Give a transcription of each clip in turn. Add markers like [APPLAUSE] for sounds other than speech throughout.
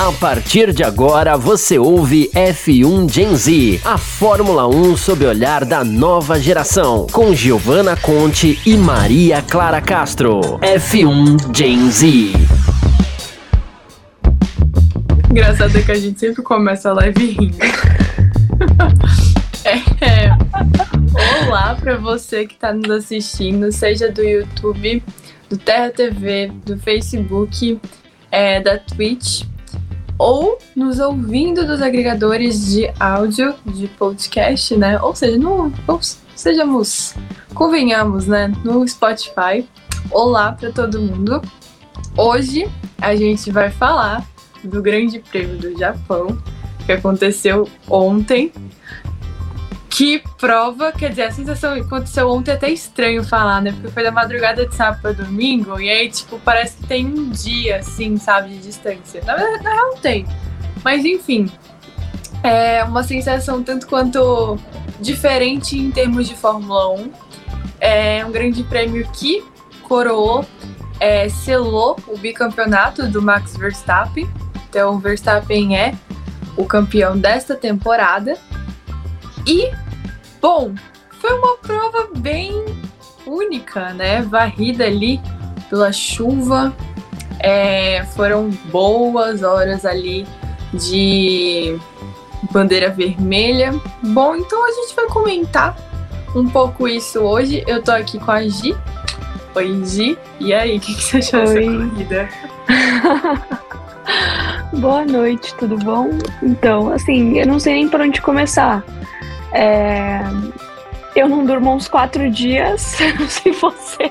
A partir de agora você ouve F1 Gen Z, a Fórmula 1 sob o olhar da nova geração, com Giovanna Conte e Maria Clara Castro. F1 Gen Z. Engraçado é que a gente sempre começa a live rindo. [LAUGHS] é, olá para você que está nos assistindo, seja do YouTube, do Terra TV, do Facebook, é, da Twitch ou nos ouvindo dos agregadores de áudio, de podcast, né? Ou seja, no, ou sejamos, convenhamos, né? No Spotify. Olá para todo mundo. Hoje a gente vai falar do Grande Prêmio do Japão, que aconteceu ontem. Que prova, quer dizer, a sensação que aconteceu ontem é até estranho falar, né? Porque foi da madrugada de sábado para domingo, e aí, tipo, parece que tem um dia, assim, sabe, de distância. Na verdade, não tem. Mas, enfim, é uma sensação tanto quanto diferente em termos de Fórmula 1. É um grande prêmio que coroou, é, selou o bicampeonato do Max Verstappen. Então, Verstappen é o campeão desta temporada. E Bom, foi uma prova bem única, né? Varrida ali pela chuva. É, foram boas horas ali de bandeira vermelha. Bom, então a gente vai comentar um pouco isso hoje. Eu tô aqui com a Gi. Oi, Gi. E aí, o que, que você achou Oi. dessa corrida? [LAUGHS] Boa noite, tudo bom? Então, assim, eu não sei nem por onde começar. É... Eu não durmo uns quatro dias, [LAUGHS] sei você.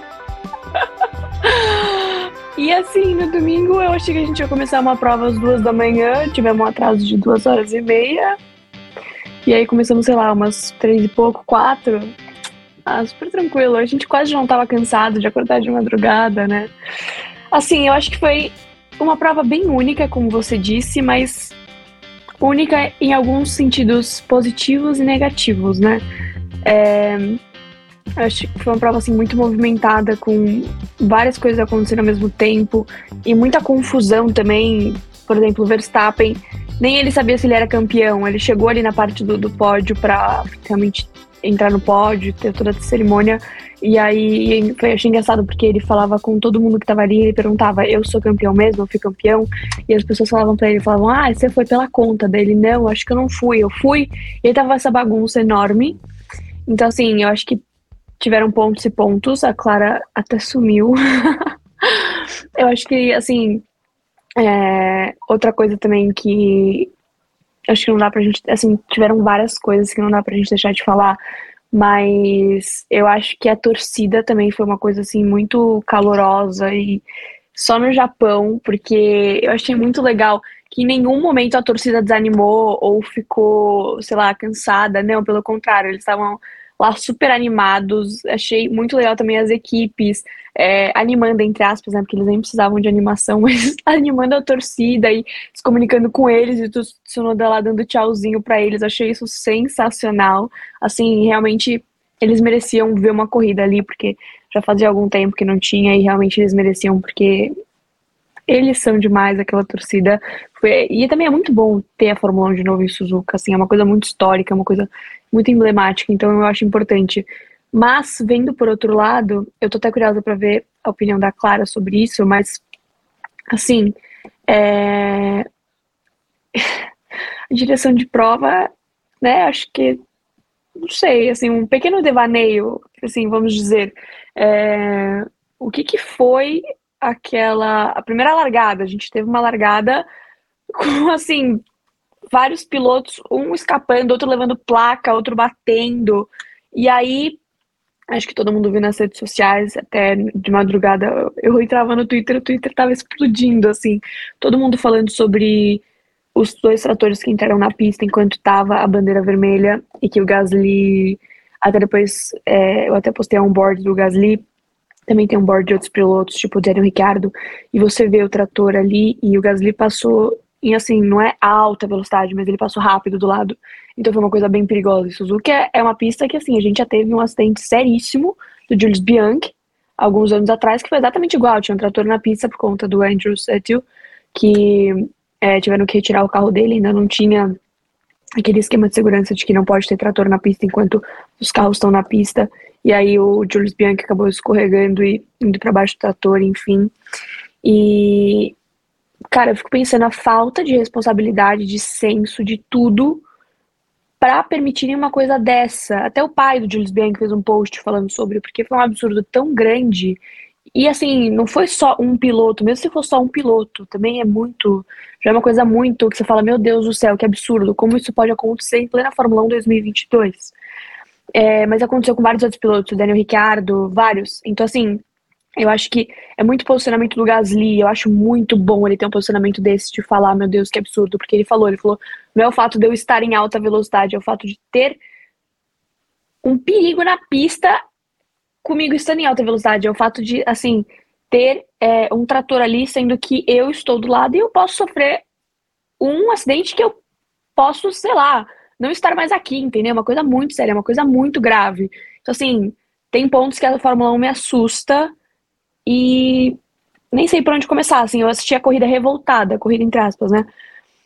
e assim, no domingo eu achei que a gente ia começar uma prova às duas da manhã, tivemos um atraso de duas horas e meia. E aí começamos, sei lá, umas três e pouco, quatro. Ah, super tranquilo. A gente quase não estava cansado de acordar de madrugada, né? Assim, eu acho que foi uma prova bem única, como você disse, mas única em alguns sentidos positivos e negativos, né? É, acho que foi uma prova assim muito movimentada, com várias coisas acontecendo ao mesmo tempo e muita confusão também. Por exemplo, Verstappen, nem ele sabia se ele era campeão. Ele chegou ali na parte do, do pódio para realmente entrar no pódio, ter toda a cerimônia. E aí eu achei engraçado porque ele falava com todo mundo que tava ali, ele perguntava, eu sou campeão mesmo, eu fui campeão? E as pessoas falavam para ele, falavam, ah, você foi pela conta dele. Não, acho que eu não fui, eu fui. E aí tava essa bagunça enorme. Então, assim, eu acho que tiveram pontos e pontos. A Clara até sumiu. [LAUGHS] eu acho que, assim, é, outra coisa também que acho que não dá pra gente, assim, tiveram várias coisas que não dá pra gente deixar de falar, mas eu acho que a torcida também foi uma coisa, assim, muito calorosa e só no Japão, porque eu achei muito legal que em nenhum momento a torcida desanimou ou ficou, sei lá, cansada, não, pelo contrário, eles estavam lá super animados. Achei muito legal também as equipes é, animando, entre aspas, né? Porque eles nem precisavam de animação, [LAUGHS] mas animando a torcida e se comunicando com eles e o Tsunoda lá dando tchauzinho para eles. Achei isso sensacional. Assim, realmente eles mereciam ver uma corrida ali, porque já fazia algum tempo que não tinha e realmente eles mereciam, porque eles são demais, aquela torcida. E também é muito bom ter a Fórmula 1 de novo em Suzuka, assim, é uma coisa muito histórica, é uma coisa muito emblemática, então eu acho importante. Mas, vendo por outro lado, eu tô até curiosa para ver a opinião da Clara sobre isso, mas, assim, é... [LAUGHS] a direção de prova, né, acho que, não sei, assim, um pequeno devaneio, assim, vamos dizer, é... o que que foi aquela, a primeira largada, a gente teve uma largada com, [LAUGHS] assim, vários pilotos, um escapando, outro levando placa, outro batendo. E aí, acho que todo mundo viu nas redes sociais, até de madrugada, eu entrava no Twitter, o Twitter tava explodindo, assim, todo mundo falando sobre os dois tratores que entraram na pista enquanto tava a bandeira vermelha e que o Gasly, até depois, é, eu até postei um board do Gasly, também tem um board de outros pilotos, tipo o Daniel Ricciardo, e você vê o trator ali e o Gasly passou e assim, não é alta velocidade, mas ele passou rápido do lado. Então foi uma coisa bem perigosa. E Suzuki é, é uma pista que, assim, a gente já teve um acidente seríssimo do Julius Bianchi, alguns anos atrás, que foi exatamente igual. Tinha um trator na pista por conta do Andrew Settle, que é, tiveram que retirar o carro dele, ainda não tinha aquele esquema de segurança de que não pode ter trator na pista enquanto os carros estão na pista. E aí o Julius Bianchi acabou escorregando e indo para baixo do trator, enfim. E cara, eu fico pensando a falta de responsabilidade, de senso, de tudo para permitirem uma coisa dessa. Até o pai do Julius Bianchi fez um post falando sobre, porque foi um absurdo tão grande. E assim, não foi só um piloto, mesmo se for só um piloto, também é muito. Já é uma coisa muito que você fala, meu Deus do céu, que absurdo, como isso pode acontecer em plena Fórmula 1 2022. É, mas aconteceu com vários outros pilotos, Daniel Ricciardo, vários. Então, assim, eu acho que é muito posicionamento do Gasly. Eu acho muito bom ele ter um posicionamento desse de falar, meu Deus, que absurdo. Porque ele falou, ele falou, não é o fato de eu estar em alta velocidade, é o fato de ter um perigo na pista comigo estando em alta velocidade. É o fato de, assim, ter é, um trator ali, sendo que eu estou do lado e eu posso sofrer um acidente que eu posso, sei lá, não estar mais aqui, entendeu? É uma coisa muito séria, é uma coisa muito grave. Então, assim, tem pontos que a Fórmula 1 me assusta e nem sei por onde começar, assim, eu assisti a corrida revoltada, a corrida entre aspas, né?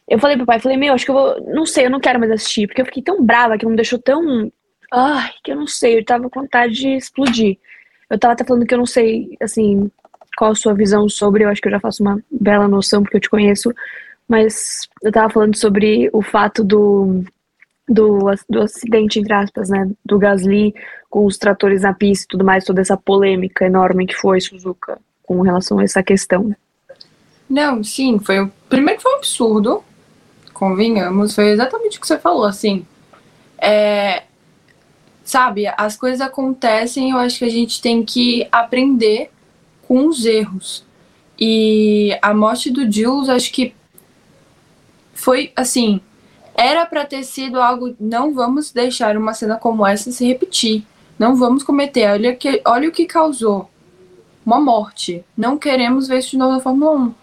Eu falei pro pai, falei, meu, acho que eu vou, não sei, eu não quero mais assistir, porque eu fiquei tão brava que não me deixou tão, ai, que eu não sei, eu tava com vontade de explodir. Eu tava até falando que eu não sei, assim, qual a sua visão sobre, eu acho que eu já faço uma bela noção porque eu te conheço, mas eu tava falando sobre o fato do, do, do acidente, entre aspas, né, do Gasly com os tratores na pista e tudo mais, toda essa polêmica enorme que foi Suzuka com relação a essa questão. Não, sim, foi primeiro foi um absurdo, convenhamos, foi exatamente o que você falou, assim, é, sabe, as coisas acontecem, eu acho que a gente tem que aprender com os erros. E a morte do Jules, acho que foi assim, era para ter sido algo. Não vamos deixar uma cena como essa se repetir. Não vamos cometer. Olha, que, olha o que causou. Uma morte. Não queremos ver isso de novo na Fórmula 1.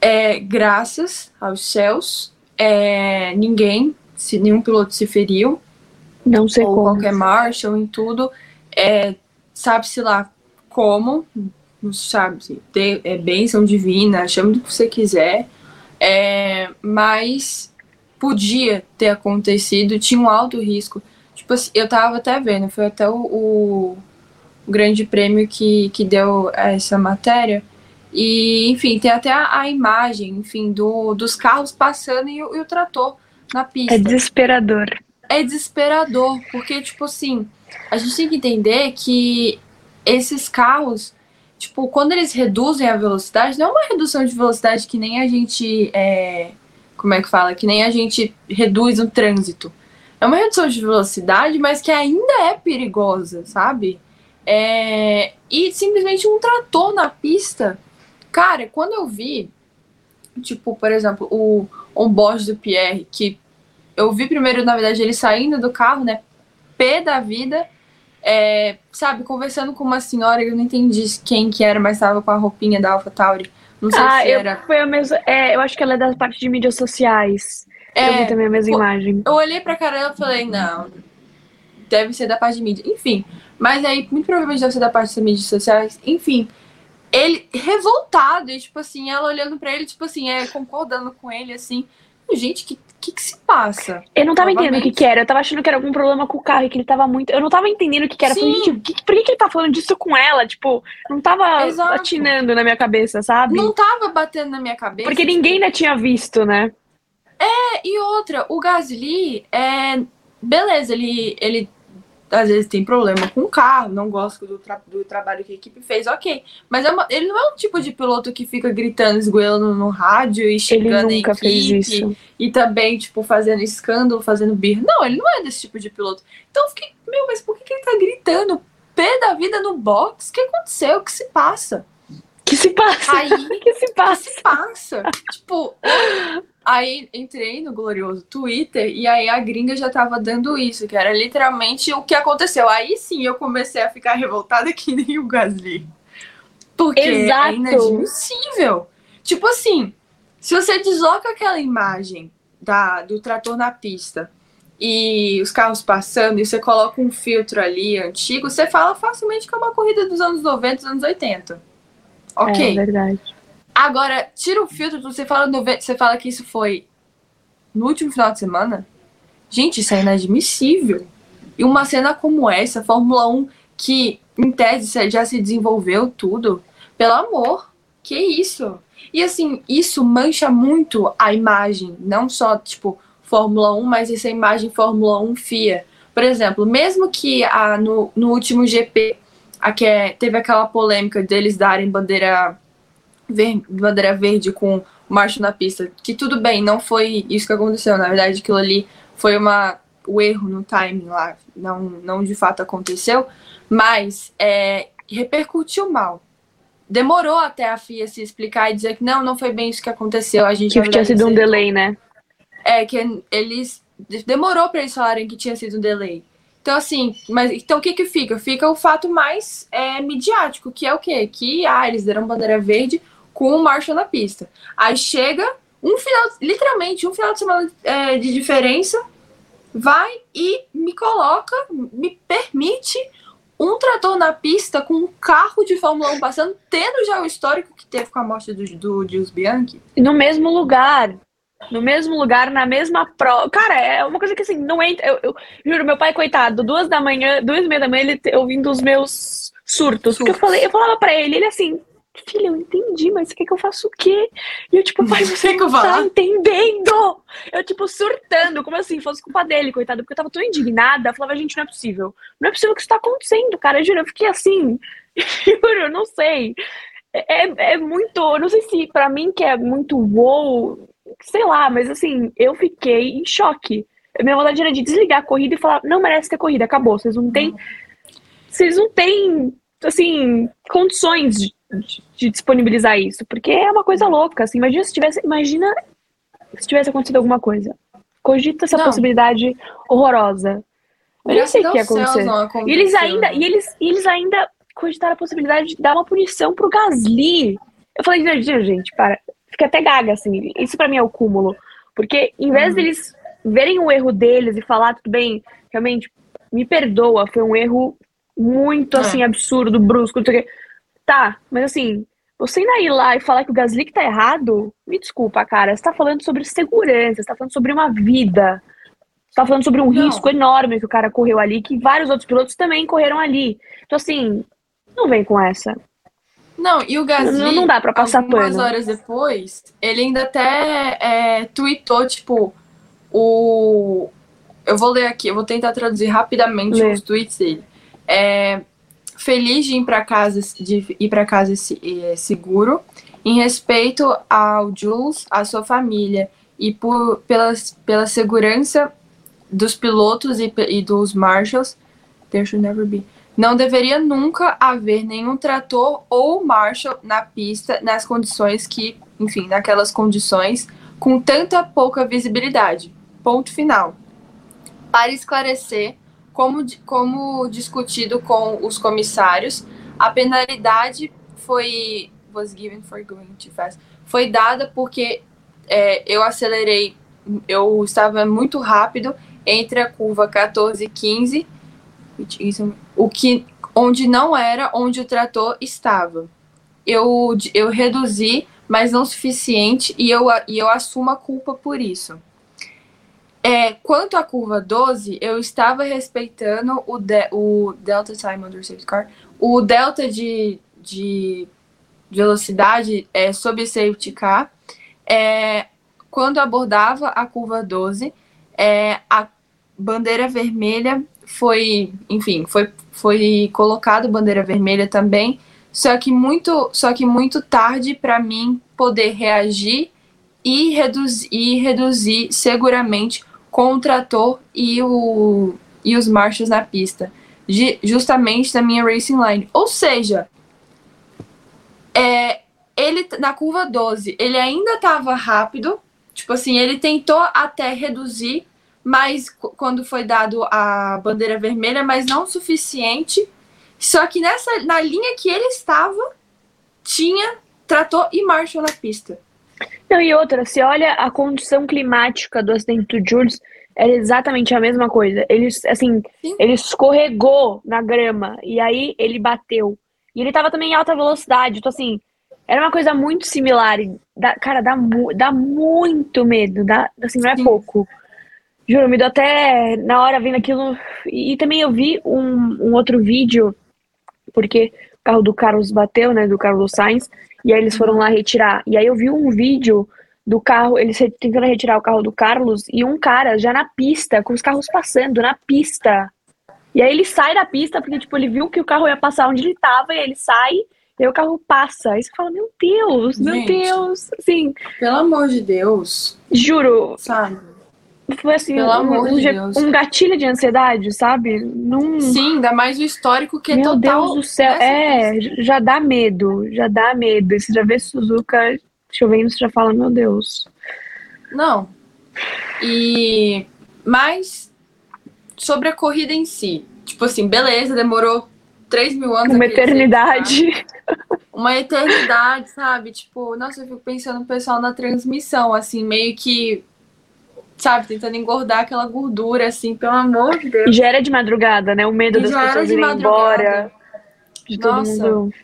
É, graças aos céus, é, ninguém, se nenhum piloto se feriu. Não sei ou como. qualquer marcha ou em tudo. É, Sabe-se lá como, sabe, é bênção divina, chame do que você quiser. É, mas podia ter acontecido, tinha um alto risco. Tipo assim, eu tava até vendo, foi até o, o, o grande prêmio que, que deu essa matéria. E, enfim, tem até a, a imagem, enfim, do, dos carros passando e, e o trator na pista. É desesperador. É desesperador, porque, tipo assim, a gente tem que entender que esses carros, tipo, quando eles reduzem a velocidade, não é uma redução de velocidade que nem a gente é, como é que fala? Que nem a gente reduz o trânsito. É uma redução de velocidade, mas que ainda é perigosa, sabe? É... E simplesmente um trator na pista. Cara, quando eu vi, tipo, por exemplo, o onboard do Pierre, que eu vi primeiro, na verdade, ele saindo do carro, né? Pé da vida, é, sabe, conversando com uma senhora, eu não entendi quem que era, mas estava com a roupinha da AlphaTauri. Não sei ah, se eu, era. Foi a mesma. É, eu acho que ela é da parte de mídias sociais. É, eu vi também a mesma imagem. Eu olhei pra cara e falei, não, deve ser da parte de mídia. Enfim, mas aí muito provavelmente deve ser da parte das mídias sociais. Enfim, ele revoltado, e tipo assim, ela olhando pra ele, tipo assim, é, concordando com ele, assim. Gente, que que, que se passa? Eu não tava entendendo o que, que era. Eu tava achando que era algum problema com o carro e que ele tava muito. Eu não tava entendendo o que, que era. Falei, gente, que, por que, que ele tá falando disso com ela? Tipo, não tava Exato. atinando na minha cabeça, sabe? Não tava batendo na minha cabeça. Porque ninguém ainda tinha visto, né? É, e outra, o Gasly é. Beleza, ele, ele às vezes tem problema com o carro, não gosta do, tra do trabalho que a equipe fez, ok. Mas é uma, ele não é um tipo de piloto que fica gritando, esgoelando no rádio e xingando ele nunca a equipe. Fez isso. E também, tipo, fazendo escândalo, fazendo birra. Não, ele não é desse tipo de piloto. Então eu fiquei, meu, mas por que, que ele tá gritando pé da vida no box? O que aconteceu? O que se passa? Que se passa? Aí, [LAUGHS] que se passa? Que se passa? tipo, Aí entrei no glorioso Twitter e aí a gringa já tava dando isso, que era literalmente o que aconteceu. Aí sim eu comecei a ficar revoltada [LAUGHS] que nem o Gasly. Porque é Exato. é inadmissível. Tipo assim, se você desloca aquela imagem da, do trator na pista e os carros passando e você coloca um filtro ali antigo, você fala facilmente que é uma corrida dos anos 90, dos anos 80. Ok. É verdade. Agora, tira o filtro, você fala, no, você fala que isso foi no último final de semana. Gente, isso é inadmissível. E uma cena como essa, Fórmula 1, que em tese já se desenvolveu tudo, pelo amor, que isso? E assim, isso mancha muito a imagem, não só, tipo, Fórmula 1, mas essa imagem Fórmula 1 FIA. Por exemplo, mesmo que a, no, no último GP a que é, teve aquela polêmica deles darem bandeira, ver, bandeira verde com marcha na pista, que tudo bem, não foi isso que aconteceu, na verdade aquilo ali foi uma, o erro no timing lá, não, não de fato aconteceu, mas é, repercutiu mal. Demorou até a FIA se explicar e dizer que não, não foi bem isso que aconteceu. A gente que tinha sido um delay, né? É, que eles. Demorou para eles falarem que tinha sido um delay. Então, assim, mas então o que que fica? Fica o fato mais é, midiático, que é o quê? Que ah, eles deram bandeira verde com o Marshall na pista. Aí chega um final, literalmente, um final de semana é, de diferença, vai e me coloca, me permite um trator na pista com um carro de Fórmula 1 passando, tendo já o histórico que teve com a morte do, do Gilles Bianchi. No mesmo lugar no mesmo lugar, na mesma prova. Cara, é uma coisa que assim, não entra. Eu, eu, juro, meu pai, coitado, duas da manhã, duas e meia da manhã, ele ouvindo os meus surtos. surtos. Porque eu falei, eu falava pra ele, ele assim, filha, eu entendi, mas você quer que eu faça o quê? E eu, tipo, [LAUGHS] pai, você não tá entendendo! Eu, tipo, surtando, como assim, fosse culpa dele, coitado, porque eu tava tão indignada, eu falava, gente, não é possível. Não é possível que isso tá acontecendo, cara. Eu juro, eu fiquei assim, [LAUGHS] juro, eu não sei. É, é, é muito, eu não sei se pra mim que é muito wow, sei lá, mas assim, eu fiquei em choque. Minha vontade era de desligar a corrida e falar, não merece ter corrida, acabou. Vocês não têm. Vocês não têm, assim, condições de, de, de, disponibilizar isso. Porque é uma coisa louca. Assim, imagina se tivesse. Imagina se tivesse acontecido alguma coisa. Cogita essa não. possibilidade horrorosa. Eu não sei o que ia acontecer. E eles ainda, né? e eles, e eles ainda cogitaram a possibilidade de dar uma punição pro Gasly. Eu falei, gente, para fica até gaga, assim. Isso para mim é o cúmulo. Porque em vez uhum. deles verem o erro deles e falar, tudo bem, realmente, me perdoa, foi um erro muito, é. assim, absurdo, brusco, não sei o quê. Tá, mas assim, você ainda ir lá e falar que o Gasly tá errado, me desculpa, cara, você tá falando sobre segurança, você tá falando sobre uma vida. Você tá falando sobre um não. risco enorme que o cara correu ali, que vários outros pilotos também correram ali. Então, assim, não vem com essa. Não, e o Gasly, não, não dá pra passar algumas pano. horas depois, ele ainda até é, tweetou, tipo, o... Eu vou ler aqui, eu vou tentar traduzir rapidamente Lê. os tweets dele. É, feliz de ir para casa, de ir para casa seguro, em respeito ao Jules, à sua família e por, pela, pela segurança dos pilotos e, e dos marshals. There should never be não deveria nunca haver nenhum trator ou marshal na pista nas condições que, enfim, naquelas condições com tanta pouca visibilidade. Ponto final. Para esclarecer, como, como discutido com os comissários, a penalidade foi was given for going too fast. Foi dada porque é, eu acelerei, eu estava muito rápido entre a curva 14 e 15 o que onde não era onde o trator estava. Eu, eu reduzi, mas não suficiente, e eu, e eu assumo a culpa por isso. É, quanto à curva 12, eu estava respeitando o, de, o Delta Time Under Safety Car, o Delta de, de velocidade é, sob Safety Car. É, quando abordava a curva 12, é, a bandeira vermelha foi, enfim, foi, foi colocado bandeira vermelha também, só que muito, só que muito tarde para mim poder reagir e reduzir, e reduzir seguramente com o trator e, o, e os marchas na pista, justamente na minha racing line. Ou seja, é, ele na curva 12, ele ainda estava rápido, tipo assim, ele tentou até reduzir mas quando foi dado a bandeira vermelha, mas não suficiente. Só que nessa na linha que ele estava, tinha trator e marcha na pista. Não, e outra, se olha a condição climática do acidente do Jules, era exatamente a mesma coisa. Ele, assim, Sim. ele escorregou na grama e aí ele bateu. E ele tava também em alta velocidade, então assim, Era uma coisa muito similar. E dá, cara, dá, mu dá muito medo. Dá, assim, não é Sim. pouco. Juro, me deu até na hora vendo aquilo. E, e também eu vi um, um outro vídeo, porque carro do Carlos bateu, né? Do Carlos Sainz. E aí eles foram lá retirar. E aí eu vi um vídeo do carro, eles tentando retirar o carro do Carlos e um cara já na pista, com os carros passando na pista. E aí ele sai da pista porque, tipo, ele viu que o carro ia passar onde ele tava e aí ele sai e aí o carro passa. Aí você fala, meu Deus, meu Gente. Deus. Assim, Pelo amor de Deus, juro, sabe? Foi assim, Pelo um, amor um de Deus. um gatilho de ansiedade, sabe? Num... Sim, ainda mais o histórico que é Meu total. Deus do céu, é, j- já dá medo, já dá medo. E você já vê Suzuka chovendo, você já fala, meu Deus. Não. E. Mas. Sobre a corrida em si. Tipo assim, beleza, demorou 3 mil anos. Uma eternidade. Uma eternidade, sabe? Tipo, nossa, eu fico pensando no pessoal na transmissão, assim, meio que. Sabe, tentando engordar aquela gordura, assim, pelo amor de E Deus. já era de madrugada, né? O medo E das pessoas de irem madrugada. embora. De todo Nossa. mundo.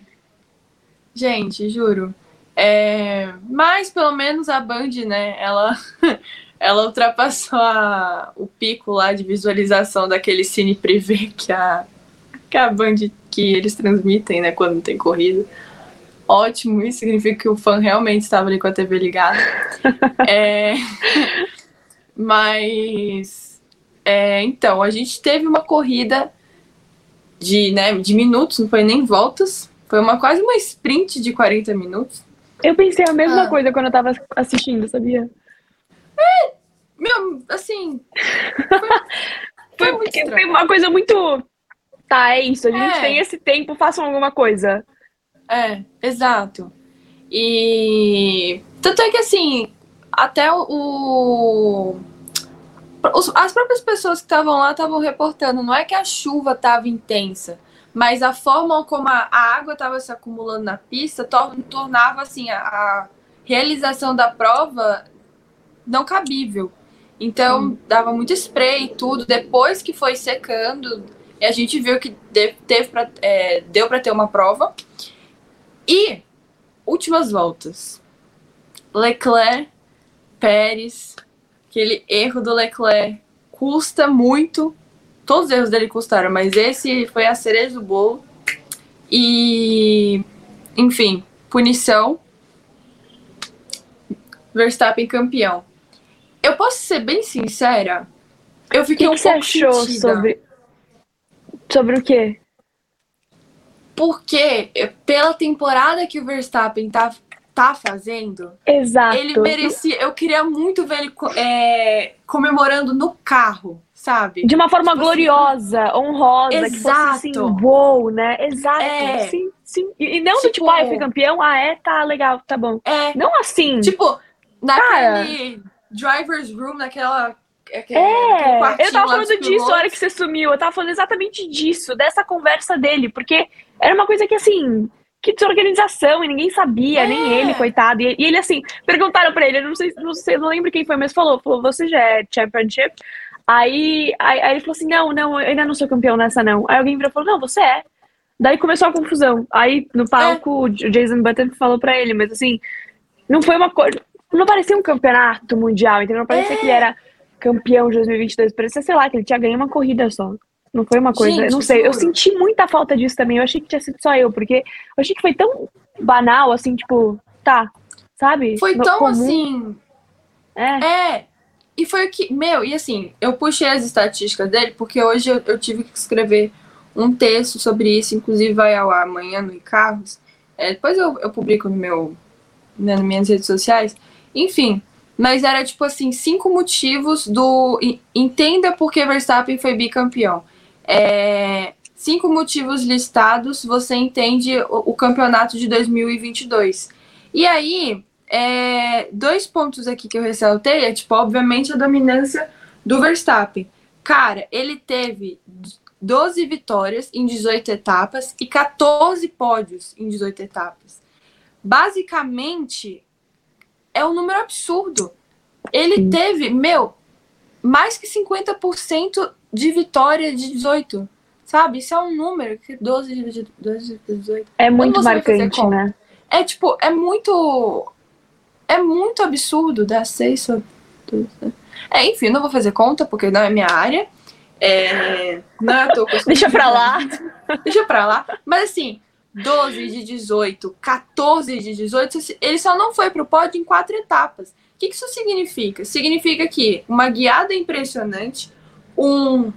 Gente, juro. É, Mas pelo menos a Band, né? Ela, [LAUGHS] ela ultrapassou a- o pico lá de visualização daquele cine privê que a, que a Band que eles transmitem, né? Quando tem corrida. Ótimo, isso significa que o fã realmente estava ali com a TV ligada. [LAUGHS] É, Mas é, então, a gente teve uma corrida de, né, de minutos, não foi nem voltas. Foi uma quase uma sprint de 40 minutos. Eu pensei a mesma Ah. coisa quando eu tava assistindo, sabia? Meu, assim, Foi, [LAUGHS] muito foi estranho. uma coisa muito. Tá, é isso. A gente É. tem esse tempo, façam alguma coisa. é, exato. E tanto é que assim, até o, as próprias pessoas que estavam lá estavam reportando, não é que a chuva estava intensa, mas a forma como a, água estava se acumulando na pista tor- tornava assim a, a realização da prova não cabível. Então dava muito spray e tudo. Depois que foi secando, a gente viu que de- teve pra, é, deu para ter uma prova. E últimas voltas. Leclerc, Pérez, aquele erro do Leclerc custa muito. Todos os erros dele custaram, mas esse foi a cereja do bolo. E, enfim, punição. Verstappen campeão. Eu posso ser bem sincera? Eu que, fiquei que um você pouco achou sentida. sobre. Sobre o quê? Porque pela temporada que o Verstappen tá, tá fazendo, Exato. ele merecia. Eu queria muito ver ele é, comemorando no carro, sabe? De uma forma Tipo assim, gloriosa, honrosa, que fosse assim, Exato. wow, né? Exato. É. Sim, sim. E, e não do Tipo- tipo, ah, eu fui campeão, ah, é, tá legal, tá bom. É, Não assim. tipo, naquele driver's room, naquela. aquele- É, eu tava falando disso a hora que você sumiu. Eu tava falando exatamente disso, dessa conversa dele, porque era uma coisa que assim, que desorganização, e ninguém sabia, É. nem ele, coitado. E, ele assim, perguntaram pra ele, eu não sei, não sei, não lembro quem foi, mas falou, falou, você já é championship? Aí, aí, aí ele falou assim, não, não, eu ainda não sou campeão nessa não. Aí alguém virou e falou, não, você é. Daí começou a confusão. Aí no palco o Jason Button falou pra ele, mas assim, não foi uma coisa, não parecia um campeonato mundial, entendeu? Não parecia É. que ele era campeão de 2022. Parecia, sei lá, que ele tinha ganho uma corrida só. Não foi uma coisa. Gente, não sei. Eu senti muita falta disso também. Eu achei que tinha sido só eu, porque eu achei que foi tão banal, assim, tipo, tá, sabe? Foi No- tão comum. assim. É. É. E foi o que. Meu, e assim, eu puxei as estatísticas dele, porque hoje eu, eu tive que escrever um texto sobre isso, inclusive vai ao ar amanhã no Carros. É, depois eu, eu publico no meu, né, nas minhas redes sociais. Enfim, mas era tipo assim, cinco motivos do. Entenda por que Verstappen foi bicampeão. É, cinco motivos listados, você entende o, o campeonato de 2022. E aí, é, dois pontos aqui que eu ressaltei é, tipo, obviamente, a dominância do Verstappen. Cara, ele teve 12 vitórias em 18 etapas e 14 pódios em 18 etapas. Basicamente, é um número absurdo. Ele teve, meu, mais que 50% de vitória de 18. Sabe? Isso é um número que 12 de 12 de 18. É muito marcante, né? É tipo, é muito. É muito absurdo dar seis É, enfim, não vou fazer conta, porque não é minha área. É, não é tô Deixa pra lá. [LAUGHS] Deixa pra lá. Mas assim, 12 de 18, 14 de 18, ele só não foi pro pódio em quatro etapas. O que, que isso significa? Significa que uma guiada impressionante, um.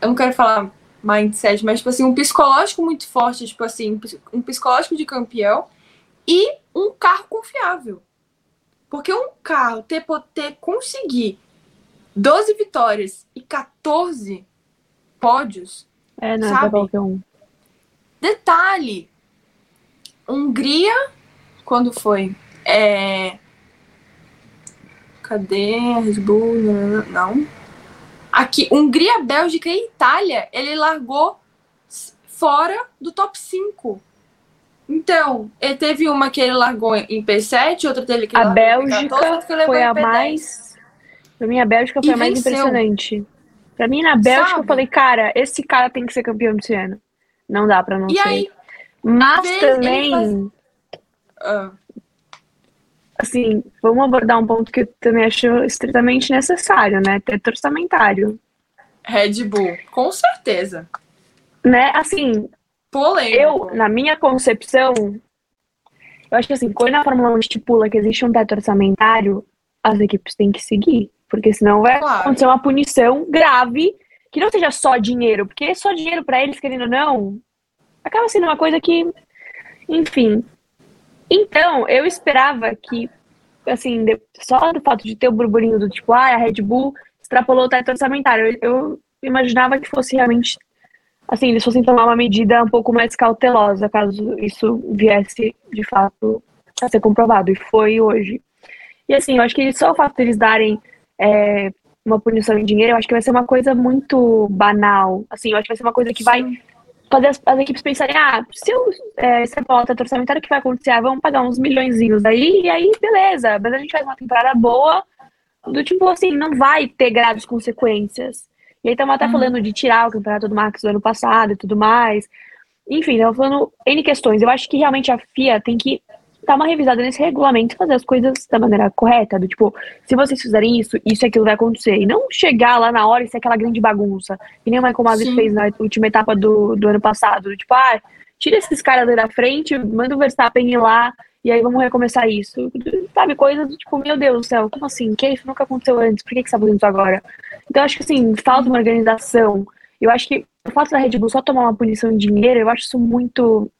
Eu não quero falar mindset, mas tipo assim, um psicológico muito forte, tipo assim, um psicológico de campeão e um carro confiável. Porque um carro ter, ter conseguir 12 vitórias e 14 pódios. É, não é sabe? qualquer um. Detalhe: Hungria, quando foi? É... Cadê? Red Bull? Não. Aqui, Hungria, Bélgica e Itália, ele largou fora do top 5. Então, ele teve uma que ele largou em P7, outra dele que ele a Bélgica em 14, outra que ele foi a mais. Pra mim, a Bélgica foi e a mais venceu. impressionante. Pra mim, na Bélgica, Sabe? eu falei, cara, esse cara tem que ser campeão desse ano. Não dá pra não e ser. Aí, Mas também. Faz... Uh. Assim, vamos abordar um ponto que eu também acho estritamente necessário, né? Teto orçamentário. Red Bull, com certeza. Né? Assim, Polêmico. Eu, na minha concepção, eu acho que assim, quando a Fórmula 1 estipula que existe um teto orçamentário, as equipes têm que seguir. Porque senão vai claro. acontecer uma punição grave, que não seja só dinheiro, porque só dinheiro para eles, querendo ou não, acaba sendo uma coisa que, enfim. Então, eu esperava que, assim, só do fato de ter o burburinho do tipo, ah, a Red Bull extrapolou o teto orçamentário, eu, imaginava que fosse realmente assim, eles fossem tomar uma medida um pouco mais cautelosa, caso isso viesse de fato a ser comprovado, e foi hoje. E assim, eu acho que só o fato deles darem é, uma punição em dinheiro, eu acho que vai ser uma coisa muito banal. Assim, eu acho que vai ser uma coisa que vai fazer as, as equipes pensarem, ah, se eu é, volta a orçamentário, o que vai acontecer? Ah, vamos pagar uns milhõeszinhos aí, e aí, beleza, mas a gente faz uma temporada boa, do tipo assim, não vai ter graves consequências. E aí estamos até uhum. falando de tirar o campeonato do Max do ano passado e tudo mais. Enfim, estamos falando N questões. Eu acho que realmente a FIA tem que dar uma revisada nesse regulamento e fazer as coisas da maneira correta. Do tipo, se vocês fizerem isso, isso e aquilo vai acontecer. E não chegar lá na hora e ser aquela grande bagunça. E nem o Michael Masi fez na última etapa do, do ano passado. Do tipo, ah, tira esses caras da frente, manda o Verstappen ir lá e aí vamos recomeçar isso. Sabe, coisas do tipo, meu Deus do céu, como assim? Que isso nunca aconteceu antes, por que, que você tá fazendo isso agora? Então acho que assim, falta uma organização. Eu acho que o fato da Red Bull só tomar uma punição de dinheiro, eu acho isso muito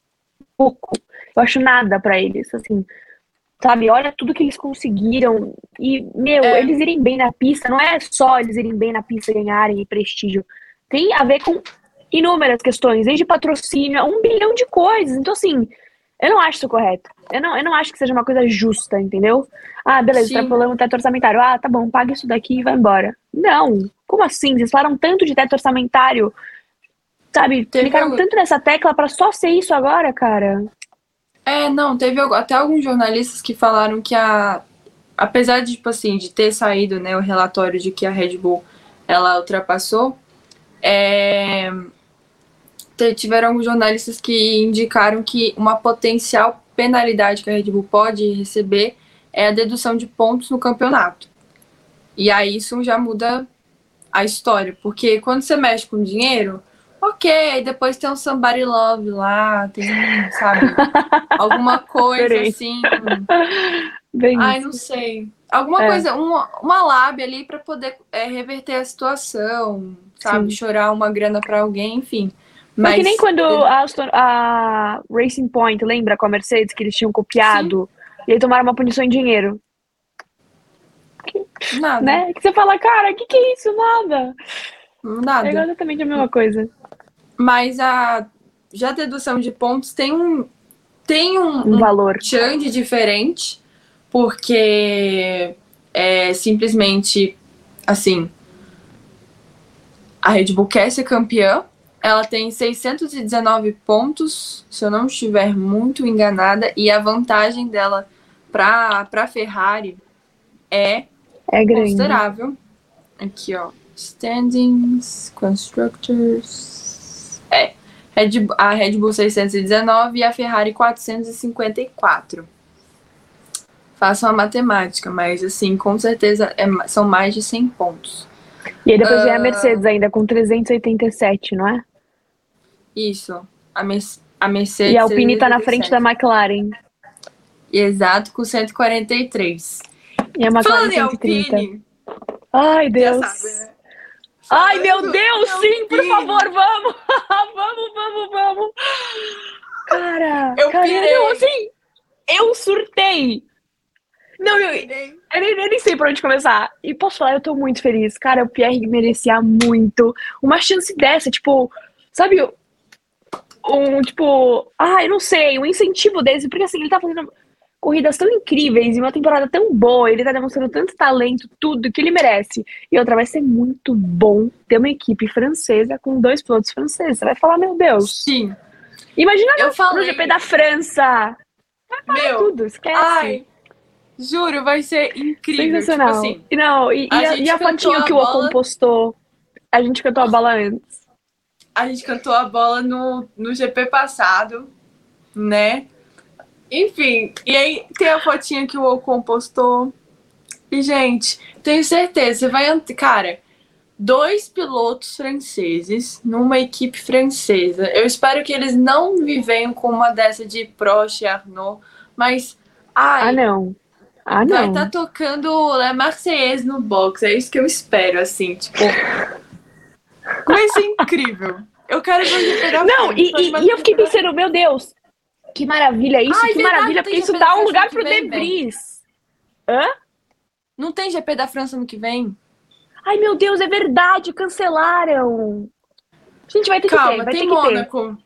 pouco. Eu acho nada para eles, assim. Sabe, olha tudo que eles conseguiram. E, meu, é. eles irem bem na pista, não é só eles irem bem na pista ganharem prestígio. Tem a ver com inúmeras questões, desde patrocínio, um bilhão de coisas. Então, assim, eu não acho isso correto. Eu não, eu não acho que seja uma coisa justa, entendeu? Ah, beleza, extrapolamos o teto orçamentário. Ah, tá bom, paga isso daqui e vai embora. Não. Como assim? Vocês falaram tanto de teto orçamentário. Sabe, teve clicaram algo... tanto nessa tecla para só ser isso agora, cara. É, não, teve até alguns jornalistas que falaram que a. Apesar de, tipo assim, de ter saído né, o relatório de que a Red Bull ela ultrapassou, é, tiveram alguns jornalistas que indicaram que uma potencial penalidade que a Red Bull pode receber é a dedução de pontos no campeonato. E aí isso já muda a história, porque quando você mexe com dinheiro, ok, depois tem um somebody love lá, tem, sabe, [LAUGHS] alguma coisa assim. Bem Ai, isso. não sei. Alguma é. coisa, uma, uma lábia ali para poder é, reverter a situação, sabe? Sim. Chorar uma grana para alguém, enfim. Mas que nem quando a, a, Racing Point, lembra com a Mercedes, que eles tinham copiado Sim. e aí tomaram uma punição em dinheiro. Nada. Né? Que você fala, cara, o que, que é isso? Nada. Nada. É exatamente a mesma coisa. Mas a já a dedução de pontos tem um tem um, um valor um diferente, porque é simplesmente assim, a Red Bull quer ser campeã, ela tem 619 pontos, se eu não estiver muito enganada, e a vantagem dela para a Ferrari é, é considerável. Aqui, ó. Standings, Constructors. É. Red, a Red Bull 619 e a Ferrari 454. Façam a matemática, mas assim, com certeza é, são mais de 100 pontos. E aí depois uh... vem a ah. Mercedes ainda com 387, não é? Isso. A, Mer a Mercedes. E a Alpine tá na frente da McLaren. Exato, com 143. E a McLaren Falando 130. Alpine, Ai, Deus. Né? Ai, meu Deus, sim, por favor, vamos! [LAUGHS] vamos, vamos, vamos! Cara, eu cara, pirei. Não, assim, eu surtei. Não, eu, eu, nem, eu nem sei por onde começar. E posso falar, eu tô muito feliz. Cara, o Pierre merecia muito uma chance dessa, tipo, sabe, um, tipo, ah, eu não sei, um incentivo desse, porque assim, ele tá fazendo corridas tão incríveis e uma temporada tão boa, ele tá demonstrando tanto talento, tudo que ele merece. E outra, vai ser muito bom ter uma equipe francesa com dois pilotos franceses. Você vai falar, meu Deus. Sim. Imagina eu no, falei... no GP da França. Vai meu, tudo, esquece. Ai, juro, vai ser incrível. Sensacional. Tipo assim, não, e, a, e a, e a fotinho que o Ocon postou? A gente cantou a bola antes. A gente cantou a bola no, no GP passado, né? Enfim, e aí tem a fotinha que o Ocon postou. E, gente, tenho certeza, você vai. Cara, dois pilotos franceses numa equipe francesa. Eu espero que eles não vivem com uma dessa de Prost e Arnaud, mas. Ai, ah, não. Ah, não. Vai tá tocando La Marseillaise no box. É isso que eu espero, assim, tipo. Vai ser incrível. Eu quero ver Não, e, e, e eu fiquei pensando, meu Deus, que maravilha isso, Ai, que verdade, maravilha, porque isso dá um lugar pro De Vries. Hã? Não tem GP da França no que vem? Ai, meu Deus, é verdade, cancelaram. A gente vai ter Calma, que ter, vai tem ter Mônaco.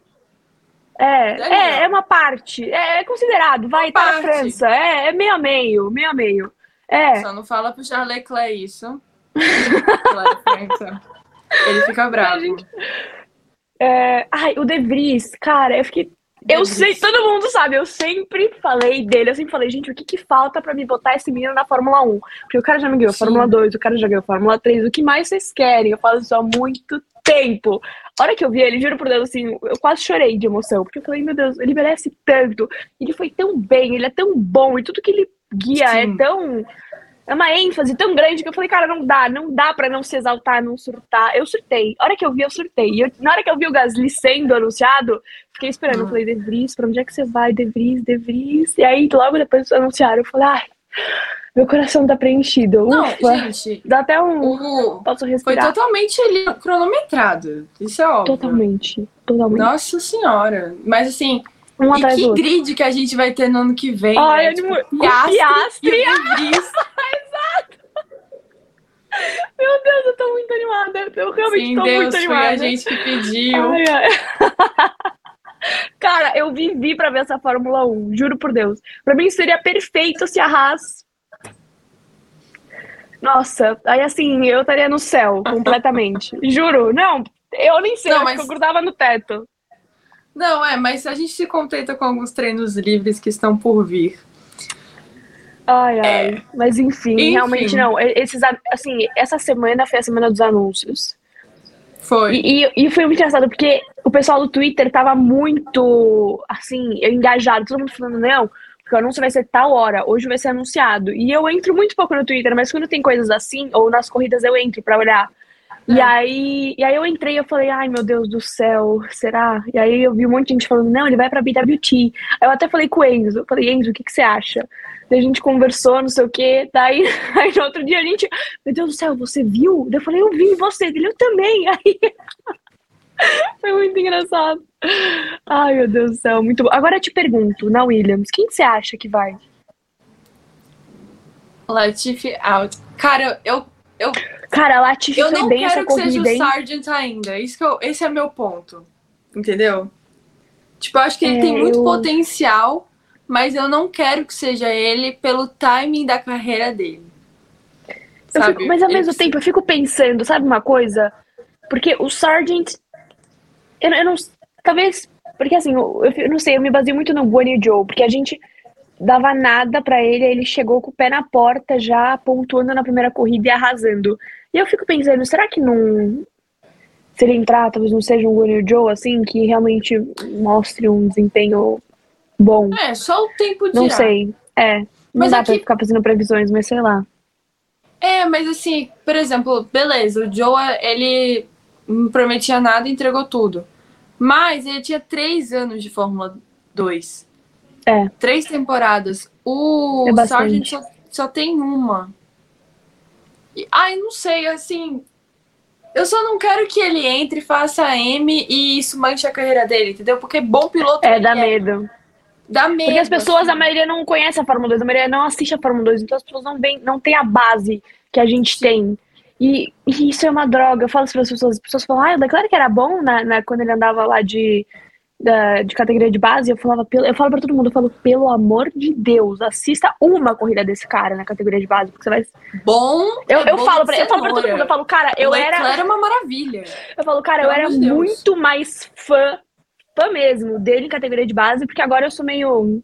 É, é, é, é, uma parte. É, é considerado, vai, tá na França. É, é meio a meio, meio a meio. É. Só não fala pro Charles Leclerc isso. Ele fica [LAUGHS] bravo. É... Ai, o De Vries, cara, eu fiquei eu sei, todo mundo sabe, eu sempre falei dele, eu sempre falei, gente, o que que falta para me botar esse menino na Fórmula 1? Porque o cara já me ganhou Sim. Fórmula 2, o cara já ganhou Fórmula 3, o que mais vocês querem? Eu falo isso há muito tempo. A hora que eu vi ele, juro por Deus, assim, eu quase chorei de emoção, porque eu falei, meu Deus, ele merece tanto, ele foi tão bem, ele é tão bom, e tudo que ele guia é Sim. é tão é uma ênfase tão grande que eu falei, cara, não dá, não dá pra não se exaltar, não surtar. Eu surtei. A hora que eu vi, eu surtei. E eu, na hora que eu vi o Gasly sendo anunciado, fiquei esperando. Eu ah. falei, De Vries, pra onde é que você vai? De Vries, De Vries. E aí, logo depois anunciaram, eu falei, ai, meu coração tá preenchido. Não, Ufa. gente. Dá até um. O... Posso respirar. Foi totalmente ali, cronometrado. Isso é óbvio. Totalmente. Totalmente. Nossa senhora. Mas assim. Um e que grid que a gente vai ter no ano que vem? Ai, né? tipo, Piastri, Piastri. E [LAUGHS] o Meu Deus, eu tô muito animada. Eu realmente Sim, tô Deus, muito animada. Foi a gente que pediu. Ai, ai. [LAUGHS] Cara, eu vivi pra ver essa Fórmula 1, juro por Deus. Pra mim seria perfeito se a Haas. Nossa, aí assim, eu estaria no céu completamente. juro, não, eu nem sei, não, mas... eu grudava no teto. Não, é, mas a gente se contenta com alguns treinos livres que estão por vir. Ai, ai. É. Mas enfim, enfim, realmente não. Esses, assim, essa semana foi a semana dos anúncios. Foi. E, e, e, foi muito engraçado, porque o pessoal do Twitter tava muito, assim, engajado. Todo mundo falando, não, porque o anúncio vai ser tal hora, hoje vai ser anunciado. E eu entro muito pouco no Twitter, mas quando tem coisas assim, ou nas corridas eu entro pra olhar. É. E, aí, e aí eu entrei eu falei, ai meu Deus do céu, será? E aí eu vi um monte de gente falando, não, ele vai pra BWT. Eu até falei com o Enzo, eu falei, Enzo, o que, que você acha? Daí a gente conversou, não sei o quê. Daí, [LAUGHS] aí no outro dia a gente, meu Deus do céu, você viu? Daí eu falei, eu vi você. Ele, eu também. [LAUGHS] Aí foi muito engraçado. Ai, meu Deus do céu, muito bom. Agora eu te pergunto, na Williams, quem você acha que vai? Latifi out. Cara, eu. eu Cara, a Latifi eu bem não quero que seja o Sargent ainda. Isso que eu, esse é meu ponto. Entendeu? Tipo, eu acho que ele é, tem muito eu... potencial mas eu não quero que seja ele pelo timing da carreira dele. Fico, mas ao mesmo tempo eu fico pensando, sabe uma coisa? Porque o Sargent. Eu, eu não. Talvez. Porque assim, eu, eu, não sei, eu me baseio muito no Bonnie Joe, porque a gente dava nada para ele, ele chegou com o pé na porta já pontuando na primeira corrida e arrasando. E eu fico pensando, será que não. se ele entrar, talvez não seja um Guanyu Joe, assim, que realmente mostre um desempenho bom. É, só o tempo dirá. Não sei. É. Não Mas dá aqui- pra ficar fazendo previsões, mas sei lá. É, mas assim, por exemplo, beleza, o Joe, ele não prometia nada e entregou tudo. Mas ele tinha três anos de Fórmula 2. É. Três temporadas. O É bastante. Sargent só, só tem uma. E, ai, não sei, assim. Eu só não quero que ele entre, faça M e isso manche a carreira dele, entendeu? Porque bom piloto É, dá medo. Dá medo. Porque as pessoas, assim. a maioria não conhece a Fórmula 2, a maioria não assiste a Fórmula 2, então as pessoas não, vêm, não têm a base que a gente tem. E, e isso é uma droga. Eu falo isso para as pessoas, as pessoas falam, ah, o Leclerc era bom na, na- quando ele andava lá de, da- de categoria de base. Eu falava, pelo- eu falo para todo mundo, eu falo, pelo amor de Deus, assista uma corrida desse cara na categoria de base, porque você vai. Bom. Eu, é eu bom falo pra, eu falo pra todo mundo, eu falo, cara, eu o era. Leclerc é uma maravilha. Eu falo, cara, eu Pelo era amor de Deus. muito mais fã, fã mesmo, dele em categoria de base, porque agora eu sou meio.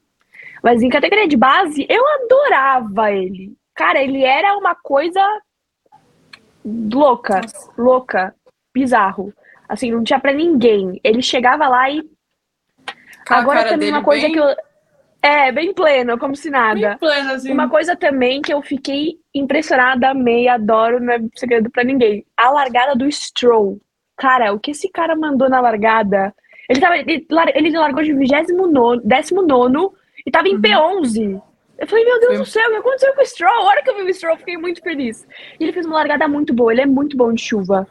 Mas em categoria de base, eu adorava ele. Cara, ele era uma coisa louca, louca, bizarro. Assim, não tinha pra ninguém. Ele chegava lá e. Aquela agora também uma coisa bem, que eu. É, bem pleno, como se nada. bem plena, assim. Uma coisa também que eu fiquei impressionada, amei, adoro, não é segredo pra ninguém. A largada do Stroll. Cara, o que esse cara mandou na largada? Ele, tava, ele, ele largou de 29, 19 e tava em Uhum. P11. Eu falei, meu Deus Foi- do céu, o que aconteceu com o Stroll? A hora que eu vi o Stroll, eu fiquei muito feliz. E ele fez uma largada muito boa, ele é muito bom de chuva.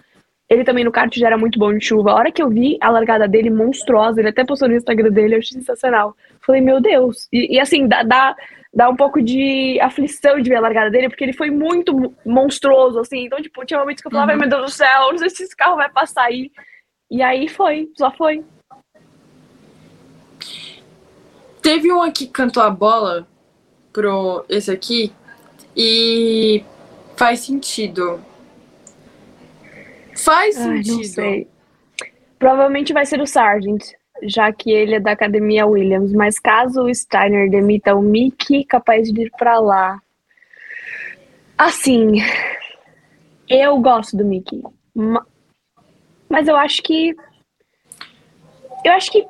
Ele também no kart já era muito bom de chuva. A hora que eu vi a largada dele monstruosa, ele até postou no Instagram dele, eu achei sensacional. Falei, meu Deus. E, e assim, dá, dá, dá um pouco de aflição de ver a largada dele, porque ele foi muito mo- monstruoso, assim. Então, tipo, tinha momentos que eu falava, Uhum. meu Deus do céu, não sei se esse carro vai passar aí. E aí foi, só foi. Teve um aqui que cantou a bola pro esse aqui e faz sentido. Faz Ai, sentido. não sei. Provavelmente vai ser o Sargent, já que ele é da academia Williams. Mas caso o Steiner demita o Mickey, capaz de ir pra lá. Assim, eu gosto do Mickey. ma- Mas eu acho que. Eu acho que.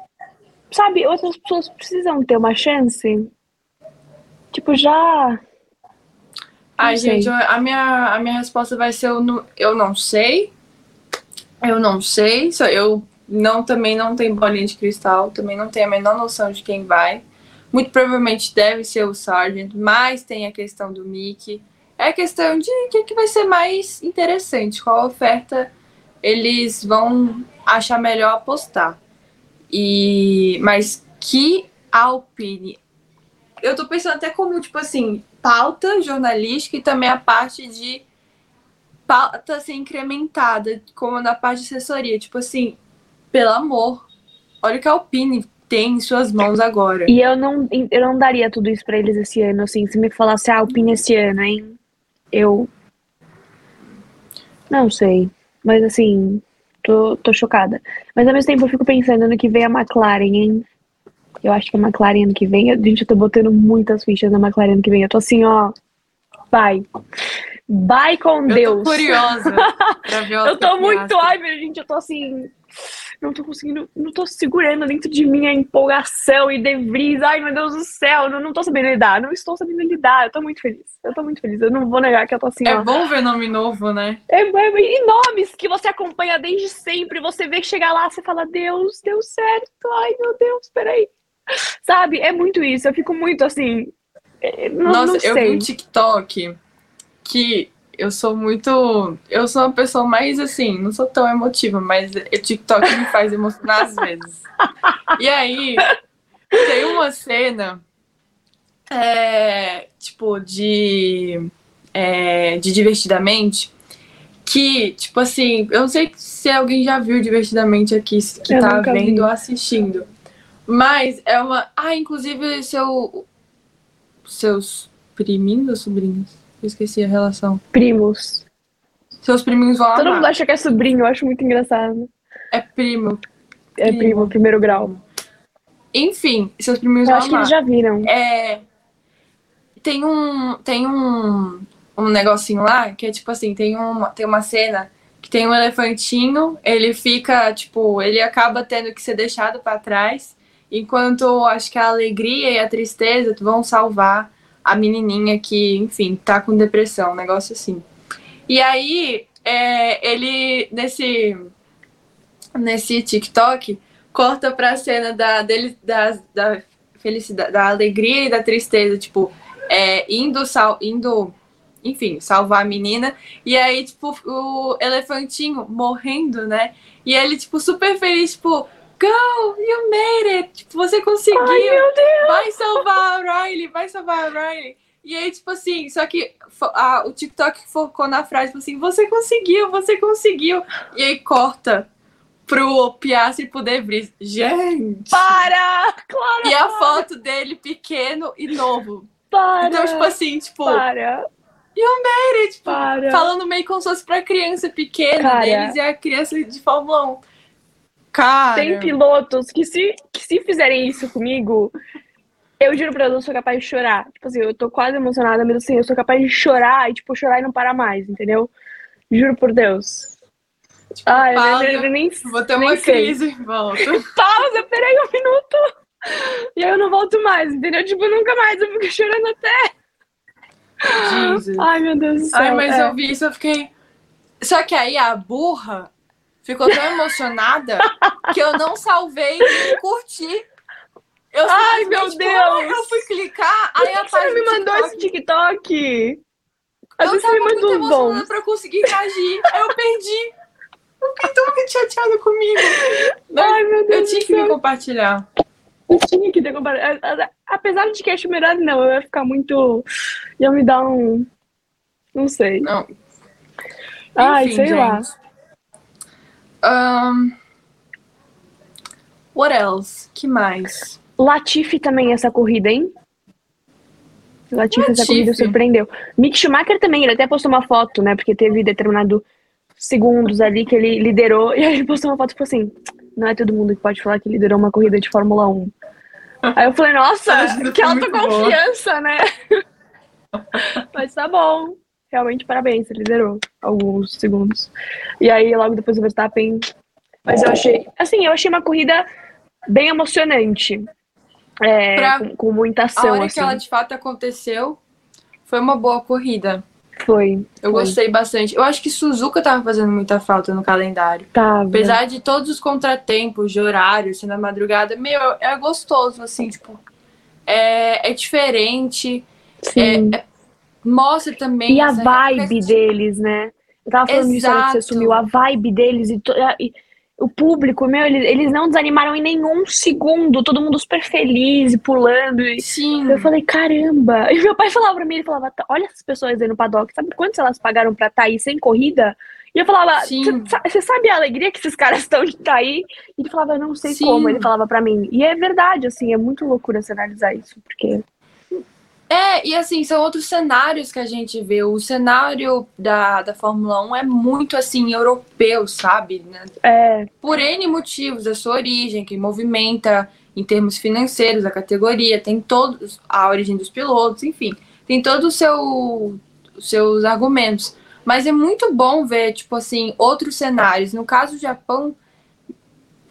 Sabe, outras pessoas precisam ter uma chance. Tipo, já. Ai, gente, a minha, a minha resposta vai ser eu não, eu não sei. Eu não sei. Só eu não também não tenho bolinha de cristal, também não tenho a menor noção de quem vai. Muito provavelmente deve ser o Sargent, mas tem a questão do Mickey. É a questão de o que, que vai ser mais interessante, qual oferta eles vão achar melhor apostar. E mas que Alpine eu tô pensando até como, tipo assim, pauta jornalística e também a parte de pauta ser incrementada, como na parte de assessoria. Tipo assim, pelo amor, olha o que a Alpine tem em suas mãos agora. E eu não, eu não daria tudo isso pra eles esse ano, assim. Se me falasse a Alpine esse ano, hein? Eu. Não sei. Mas assim, tô, tô chocada. Mas ao mesmo tempo eu fico pensando no que vem a McLaren, hein? Eu acho que a McLaren ano que vem. Gente, eu tô botando muitas fichas na McLaren ano que vem. Eu tô assim, ó. Vai. Vai com Eu Deus. tô curiosa [LAUGHS] pra ver Eu tô muito, ai, gente, eu tô assim. Não tô conseguindo, não tô segurando dentro de mim a empolgação e De Vries. Ai, meu Deus do céu, não, não tô sabendo lidar, não estou sabendo lidar. Eu tô muito feliz, eu tô muito feliz. Eu não vou negar que eu tô assim, É ó. bom ver nome novo, né? É, é, e nomes que você acompanha desde sempre, você vê que chegar lá, você fala, Deus, deu certo. Ai, meu Deus, peraí. Sabe, é muito isso, eu fico muito assim. é, Não, Nossa, não eu vi um TikTok que eu sou muito. Eu sou uma pessoa mais assim, não sou tão emotiva, mas o TikTok me faz emocionar às vezes. E aí, tem uma cena, é, tipo, de. é, de Divertidamente, que, tipo assim, eu não sei se alguém já viu Divertidamente aqui, que Eu tá vi. vendo ou assistindo. Mas é uma. Ah, inclusive seu. Seus priminhos ou sobrinhos? Eu esqueci a relação. Primos. Seus priminhos vão Todo amar. mundo acha que é sobrinho, eu acho muito engraçado. É primo. É Primo. primo, primeiro grau. Enfim, seus priminhos Eu vão acho que amar. eles já viram. É. Tem um. Tem um. Um negocinho lá que é tipo assim: tem uma, tem uma cena que tem um elefantinho, ele fica, tipo, ele acaba tendo que ser deixado para trás, enquanto acho que a alegria e a tristeza vão salvar a menininha que, enfim, tá com depressão, um negócio assim. E aí, é, ele, nesse, nesse TikTok, corta pra cena da, dele, da, da felicidade, da alegria e da tristeza, tipo, é, indo, sal, indo enfim, salvar a menina. E aí, tipo, o elefantinho morrendo, né? E ele, tipo, super feliz, tipo, go, you made it! Tipo, você conseguiu! Ai, vai salvar a Riley, vai salvar a Riley. E aí, tipo assim, só que a, o TikTok focou na frase, tipo assim, você conseguiu, você conseguiu. E aí corta pro Piastri pro De Vries. Gente! Para! Claro! E a foto dele pequeno e novo. Para! Então, tipo assim, tipo... Para! You made it! Tipo, Para. falando meio como se fosse pra criança pequena Cara. deles e a criança de Fórmula 1. Cara... Tem pilotos que se, que se fizerem isso comigo, eu juro pra Deus, eu sou capaz de chorar. Tipo assim, eu tô quase emocionada, mas assim, eu sou capaz de chorar e, tipo, chorar e não parar mais, entendeu? Juro por Deus. tipo, Ai, eu pausa, nem, eu nem, Vou ter uma sei. crise em volta. [LAUGHS] Pausa, peraí um minuto. E aí eu não volto mais, entendeu? Tipo, nunca mais, eu fico chorando até. Jesus. Ai, meu Deus do céu. Ai, mas é. eu vi isso, eu fiquei. Só que aí a burra ficou tão emocionada que eu não salvei e curti. Eu Ai, meu Deus! Eu fui clicar, aí a que você página me do mandou esse TikTok, TikTok? Às Eu tava muito emocionada bons. pra conseguir reagir. Aí eu perdi. Eu fiquei tão chateada comigo. Ai, meu Deus Eu tinha que me compartilhar. Eu tinha que ter comparado. Apesar de que acho melhor não, eu ia ficar muito. ia me dar um. Não sei. Não. Ai, Enfim, sei lá. Ahn, What else? Que mais? Latifi também essa corrida, hein? Latifi, essa Latifi. corrida surpreendeu. Mick Schumacher também, ele até postou uma foto, né? Porque teve determinado segundos ali que ele liderou. [LAUGHS] E aí ele postou uma foto tipo assim: não é todo mundo que pode falar que liderou uma corrida de Fórmula 1. Aí eu falei, nossa, Essa [LAUGHS] que autoconfiança, né? [LAUGHS] Mas tá bom. Realmente, parabéns, você liderou alguns segundos. E aí, logo depois o Verstappen. Mas eu achei. Assim, eu achei uma corrida bem emocionante. É, Pra- com, com muita A ação, hora assim. que ela de fato aconteceu, foi uma boa corrida. Foi. Eu Foi. gostei bastante. Eu acho que Suzuka tava fazendo muita falta no calendário. Tava. Apesar de todos os contratempos de horário, assim, na madrugada, meu, é gostoso, assim, tipo. É, é diferente, Sim. Mostra também. E a vibe deles, né? Eu tava falando disso na hora que você Exato. sumiu. A vibe deles e, to- e o público, meu, eles, eles não desanimaram em nenhum segundo. Todo mundo super feliz e pulando. E Sim. eu falei, caramba. E meu pai falava pra mim, ele falava, "Tá, olha essas pessoas aí no paddock, sabe quantos elas pagaram pra estar aí sem corrida? E eu falava, você sabe a alegria que esses caras estão de estar aí? E ele falava, eu não sei Sim. como, ele falava pra mim. E é verdade, assim, é muito loucura você analisar isso, porque É, e assim, são outros cenários que a gente vê. O cenário da, da Fórmula 1 é muito, assim, europeu, sabe? Né? é, Por N motivos, a sua origem, que movimenta em termos financeiros a categoria, tem todos a origem dos pilotos, enfim, tem todos os seu, os seus argumentos. Mas é muito bom ver, tipo assim, outros cenários. No caso do Japão,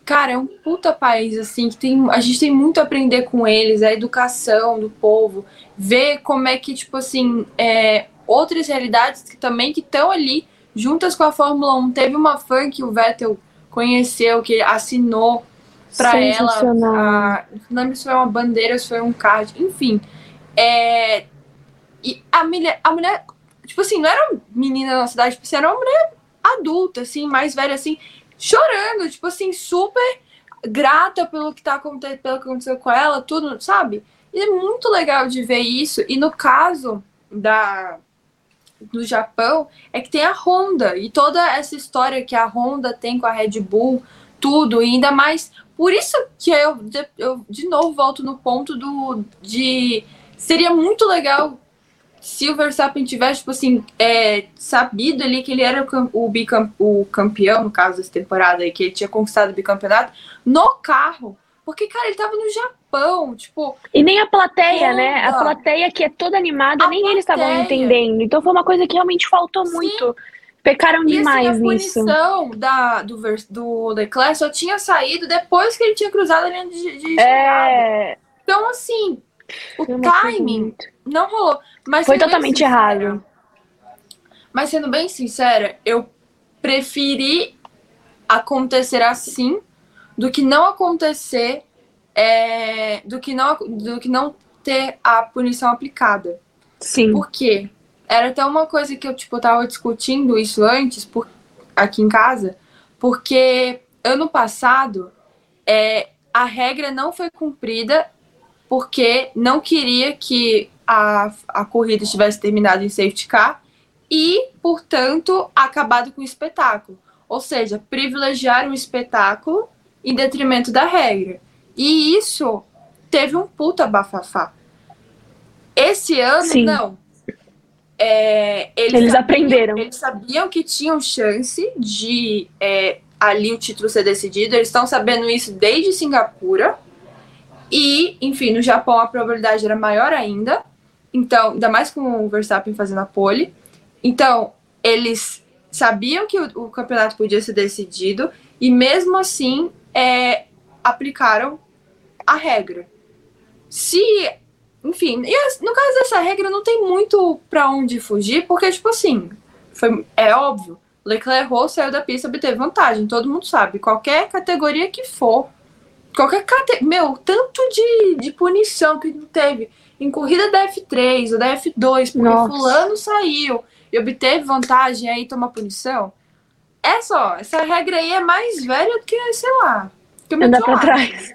cara, é um puta país, assim, que tem, a gente tem muito a aprender com eles, a educação do povo, ver como é que, tipo assim, é, outras realidades que também que estão ali juntas com a Fórmula 1. Teve uma fã que o Vettel conheceu, que assinou pra ela. A, não lembro se foi uma bandeira, se foi um card, enfim. É, e a mulher, a mulher, tipo assim, não era uma menina na cidade, tipo assim, era uma mulher adulta, assim, mais velha, assim, chorando, tipo assim, super grata pelo que tá acontecendo, pelo que aconteceu com ela, tudo, sabe? E é muito legal de ver isso. E no caso da do Japão, é que tem a Honda e toda essa história que a Honda tem com a Red Bull, tudo, e ainda mais. Por isso que eu, de- eu de novo volto no ponto do de seria muito legal se o Verstappen tivesse, tipo assim, é, sabido ali que ele era o, cam- o, bicam, o campeão, no caso dessa temporada aí, que ele tinha conquistado o bicampeonato, no carro. Porque, cara, ele tava no Japão, tipo, E nem a plateia, né? A plateia que é toda animada, A nem eles estavam plateia. entendendo. Então foi uma coisa que realmente faltou Sim. muito. Pecaram assim, demais a nisso. punição da, do, do Leclerc só tinha saído depois que ele tinha cruzado a linha de, de. É. Então, assim, o coisa timing não rolou. Mas Foi totalmente sincera- errado. Mas sendo bem sincera, eu preferi acontecer assim do que não acontecer, é, do, que não, do que não ter a punição aplicada. Sim. Por quê? Era até uma coisa que eu, tipo, tava discutindo isso antes por, aqui em casa, porque ano passado é, a regra não foi cumprida porque não queria que a, a corrida tivesse terminado em safety car e, portanto, acabado com o espetáculo. Ou seja, privilegiar o espetáculo em detrimento da regra. E isso teve um puta bafafá. Esse ano, Sim. não. É, eles, Eles sabiam- aprenderam. Eles sabiam que tinham chance de é, ali o título ser decidido. Eles estão sabendo isso desde Singapura. E, enfim, no Japão a probabilidade era maior ainda. Então, ainda mais com o Verstappen fazendo a pole. Então, eles sabiam que o, o campeonato podia ser decidido. E mesmo assim, é, aplicaram a regra. Se enfim, no caso dessa regra não tem muito pra onde fugir, porque, tipo assim, foi, é óbvio, Leclerc errou, saiu da pista, obteve vantagem, todo mundo sabe. Qualquer categoria que for, qualquer categoria, meu, tanto de, de punição que teve em corrida da F3 ou da F2, porque Nossa. fulano saiu e obteve vantagem aí toma punição. Essa, ó, essa regra aí é mais velha do que, sei lá, que Andar pra trás.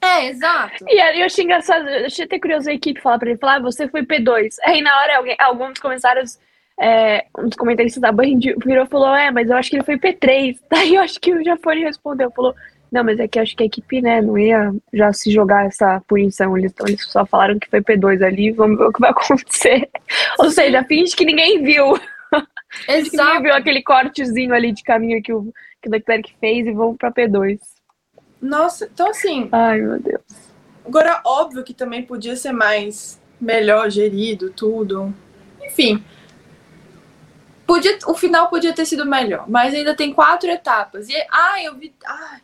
É, exato. E aí eu achei engraçado, eu achei até curioso a equipe falar pra ele, falar, ah, você foi P2. Aí na hora alguém, algum dos comentários, é, um dos comentaristas da Band virou e falou, é, mas eu acho que ele foi P3. [LAUGHS] Daí eu acho que o Jafone respondeu, falou, não, mas é que eu acho que a equipe, né, não ia já se jogar essa punição. Eles, então eles só falaram que foi P2 ali, vamos ver o que vai [LAUGHS] acontecer. Ou seja, finge que ninguém viu. Exato. viu aquele cortezinho ali de caminho que o, que o Leclerc fez e vamos pra P2. Nossa, então assim, Ai, meu Deus. Agora, óbvio que também podia ser mais melhor gerido, tudo. Enfim. Podia, o final podia ter sido melhor, mas ainda tem quatro etapas. E, ah, eu vi. Ai,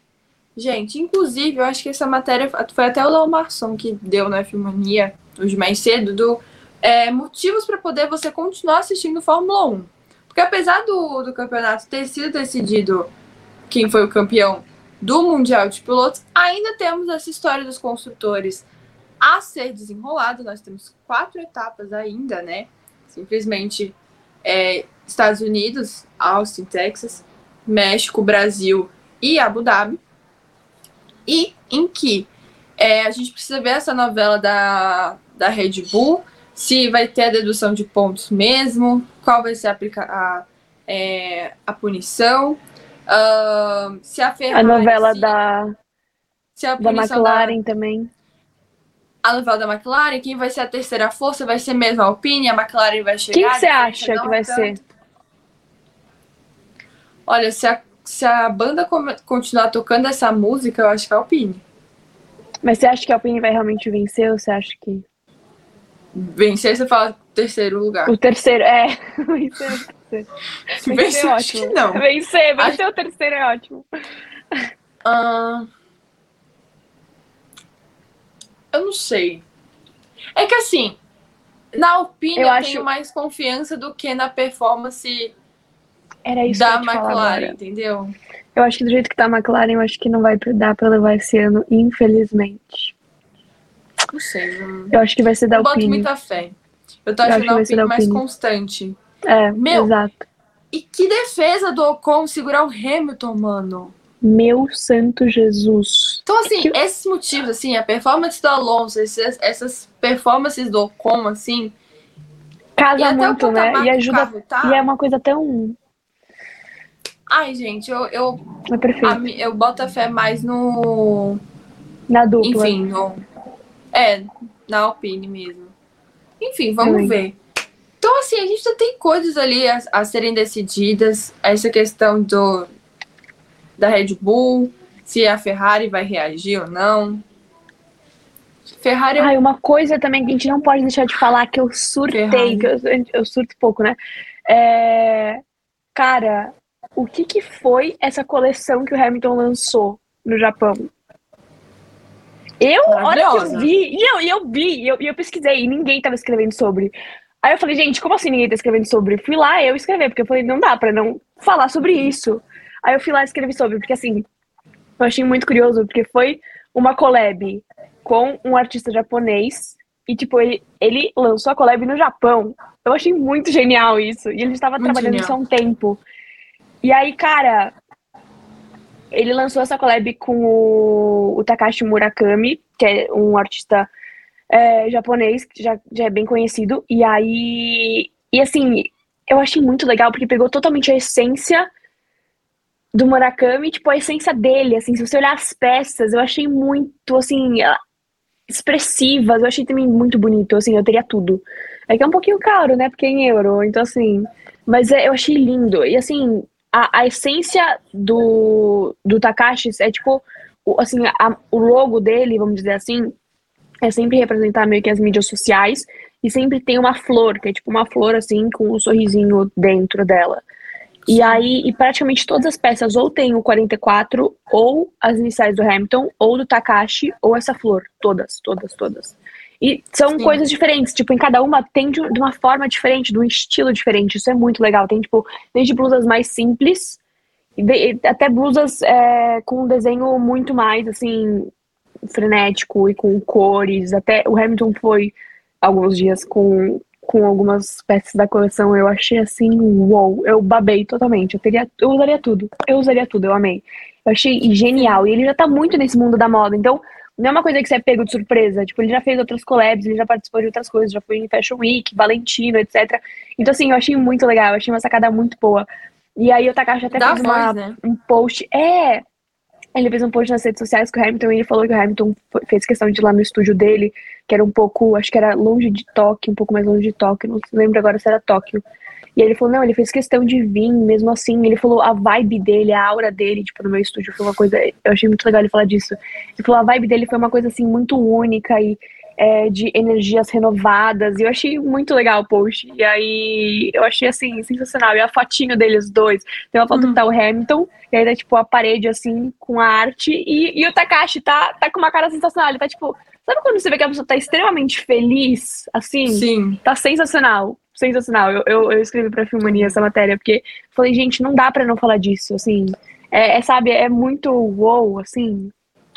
gente, inclusive, eu acho que essa matéria foi até o Léo Marçom que deu na Filmania hoje mais cedo, do é, motivos para poder você continuar assistindo Fórmula 1. Porque apesar do, do campeonato ter sido decidido quem foi o campeão do Mundial de Pilotos, ainda temos essa história dos construtores a ser desenrolada. Nós temos quatro etapas ainda, né? Simplesmente é, Estados Unidos, Austin, Texas, México, Brasil e Abu Dhabi. E em que é, a gente precisa ver essa novela da, da Red Bull, se vai ter a dedução de pontos mesmo, qual vai ser a, a, é, a punição. ahn, se a Ferrari. A novela se- da, se a da McLaren também. a novela da McLaren, quem vai ser a terceira força vai ser mesmo a Alpine, a McLaren vai chegar. Quem que você acha que vai tanto. ser? Olha, se a, se a banda continuar tocando essa música, eu acho que é a Alpine. Mas você acha que a Alpine vai realmente vencer ou você acha que. Vencer, você fala terceiro lugar. O terceiro, é. [LAUGHS] Vencer. [LAUGHS] Vencer Vencer, é acho que ótimo. não. Vencer, vencer o terceiro é ótimo. Ah, eu não sei. É que assim, na Alpine eu, Eu tenho acho- mais confiança do que na performance Era isso da McLaren, entendeu? Eu acho que do jeito que tá a McLaren, eu acho que não vai dar pra levar esse ano, infelizmente. Não sei. Não... Eu acho que vai ser da Eu boto muita fé. Eu tô Eu achando a Alpine mais constante. É, Meu. exato. E que defesa do Ocon segurar o Hamilton, mano. Meu santo Jesus. Então, assim, Que- esses motivos, assim, a performance do Alonso, esses- essas performances do Ocon, assim, Casa muito, né? E ajuda. carro tá. E é uma coisa tão. Ai, gente, eu, eu, É a eu boto a fé mais no. Na dupla. Enfim, no. É, na Alpine mesmo. Enfim, vamos Também. ver. Então, assim, a gente ainda tem coisas ali a, a serem decididas. Essa questão do da Red Bull, se a Ferrari vai reagir ou não. Ferrari é Ai, uma coisa também que a gente não pode deixar de falar que eu surtei, que eu, eu surto pouco, né? É, Cara, o que que foi essa coleção que o Hamilton lançou no Japão? Eu, olha que eu vi, e eu, eu vi, e eu, eu pesquisei, e ninguém tava escrevendo sobre. Aí eu falei, gente, como assim ninguém tá escrevendo sobre? Fui lá eu escrever, porque eu falei, não dá pra não falar sobre isso. Aí eu fui lá e escrevi sobre, porque assim, eu achei muito curioso, porque foi uma collab com um artista japonês, e tipo, ele, ele lançou a collab no Japão. Eu achei muito genial isso, e ele estava trabalhando isso há um tempo. E aí, cara, ele lançou essa collab com o, o Takashi Murakami, que é um artista é, japonês, que já, já é bem conhecido. E aí. E assim, eu achei muito legal, porque pegou totalmente a essência do Murakami, tipo, a essência dele, assim, se você olhar as peças, eu achei muito, assim, expressivas, eu achei também muito bonito, assim, eu teria tudo. É que é um pouquinho caro, né, porque é em euro, então assim, mas é, eu achei lindo, e assim, a, a essência do, do Takashi é tipo, o, assim, a, o logo dele, vamos dizer assim, é sempre representar meio que as mídias sociais e sempre tem uma flor, que é tipo uma flor assim com um sorrisinho dentro dela. E aí, e praticamente todas as peças ou tem o 44, ou as iniciais do Hamilton, ou do Takashi, ou essa flor. Todas, todas, todas. E são Sim. coisas diferentes, tipo, em cada uma tem de, uma forma diferente, de um estilo diferente. Isso é muito legal. Tem, tipo, desde blusas mais simples, até blusas é, com um desenho muito mais, assim, frenético e com cores. Até o Hamilton foi alguns dias com, com algumas peças da coleção. Eu achei assim, uou, eu babei totalmente. Eu, teria, eu usaria tudo. Eu usaria tudo, eu amei. Eu achei genial. E ele já tá muito nesse mundo da moda. Então, não é uma coisa que você é pego de surpresa. Tipo, ele já fez outras collabs, ele já participou de outras coisas, já foi em Fashion Week, Valentino, etc. Então, assim, eu achei muito legal, eu achei uma sacada muito boa. E aí o Takashi até Dá fez voz, uma, né? um post. É! Ele fez um post nas redes sociais com o Hamilton e ele falou que o Hamilton fez questão de ir lá no estúdio dele, que era um pouco, acho que era longe de Tóquio, um pouco mais longe de Tóquio, não lembro agora se era Tóquio. E ele falou, não, ele fez questão de vir, mesmo assim. Ele falou a vibe dele, a aura dele, tipo, no meu estúdio foi uma coisa. Eu achei muito legal ele falar disso. Ele falou, a vibe dele foi uma coisa assim muito única e é, de energias renovadas. E eu achei muito legal o post. E aí eu achei assim, sensacional. E a fotinho deles dois. Tem uma foto hum. que tá o Hamilton, e aí tá, tipo, a parede assim, com a arte. E, e o Takashi tá, tá com uma cara sensacional. Ele tá, tipo. Sabe quando você vê que a pessoa tá extremamente feliz, assim? Sim. Tá sensacional sensacional. Eu, eu, eu escrevi pra Filmania essa matéria, porque falei, gente, não dá pra não falar disso, assim. É, é sabe, é muito wow, assim.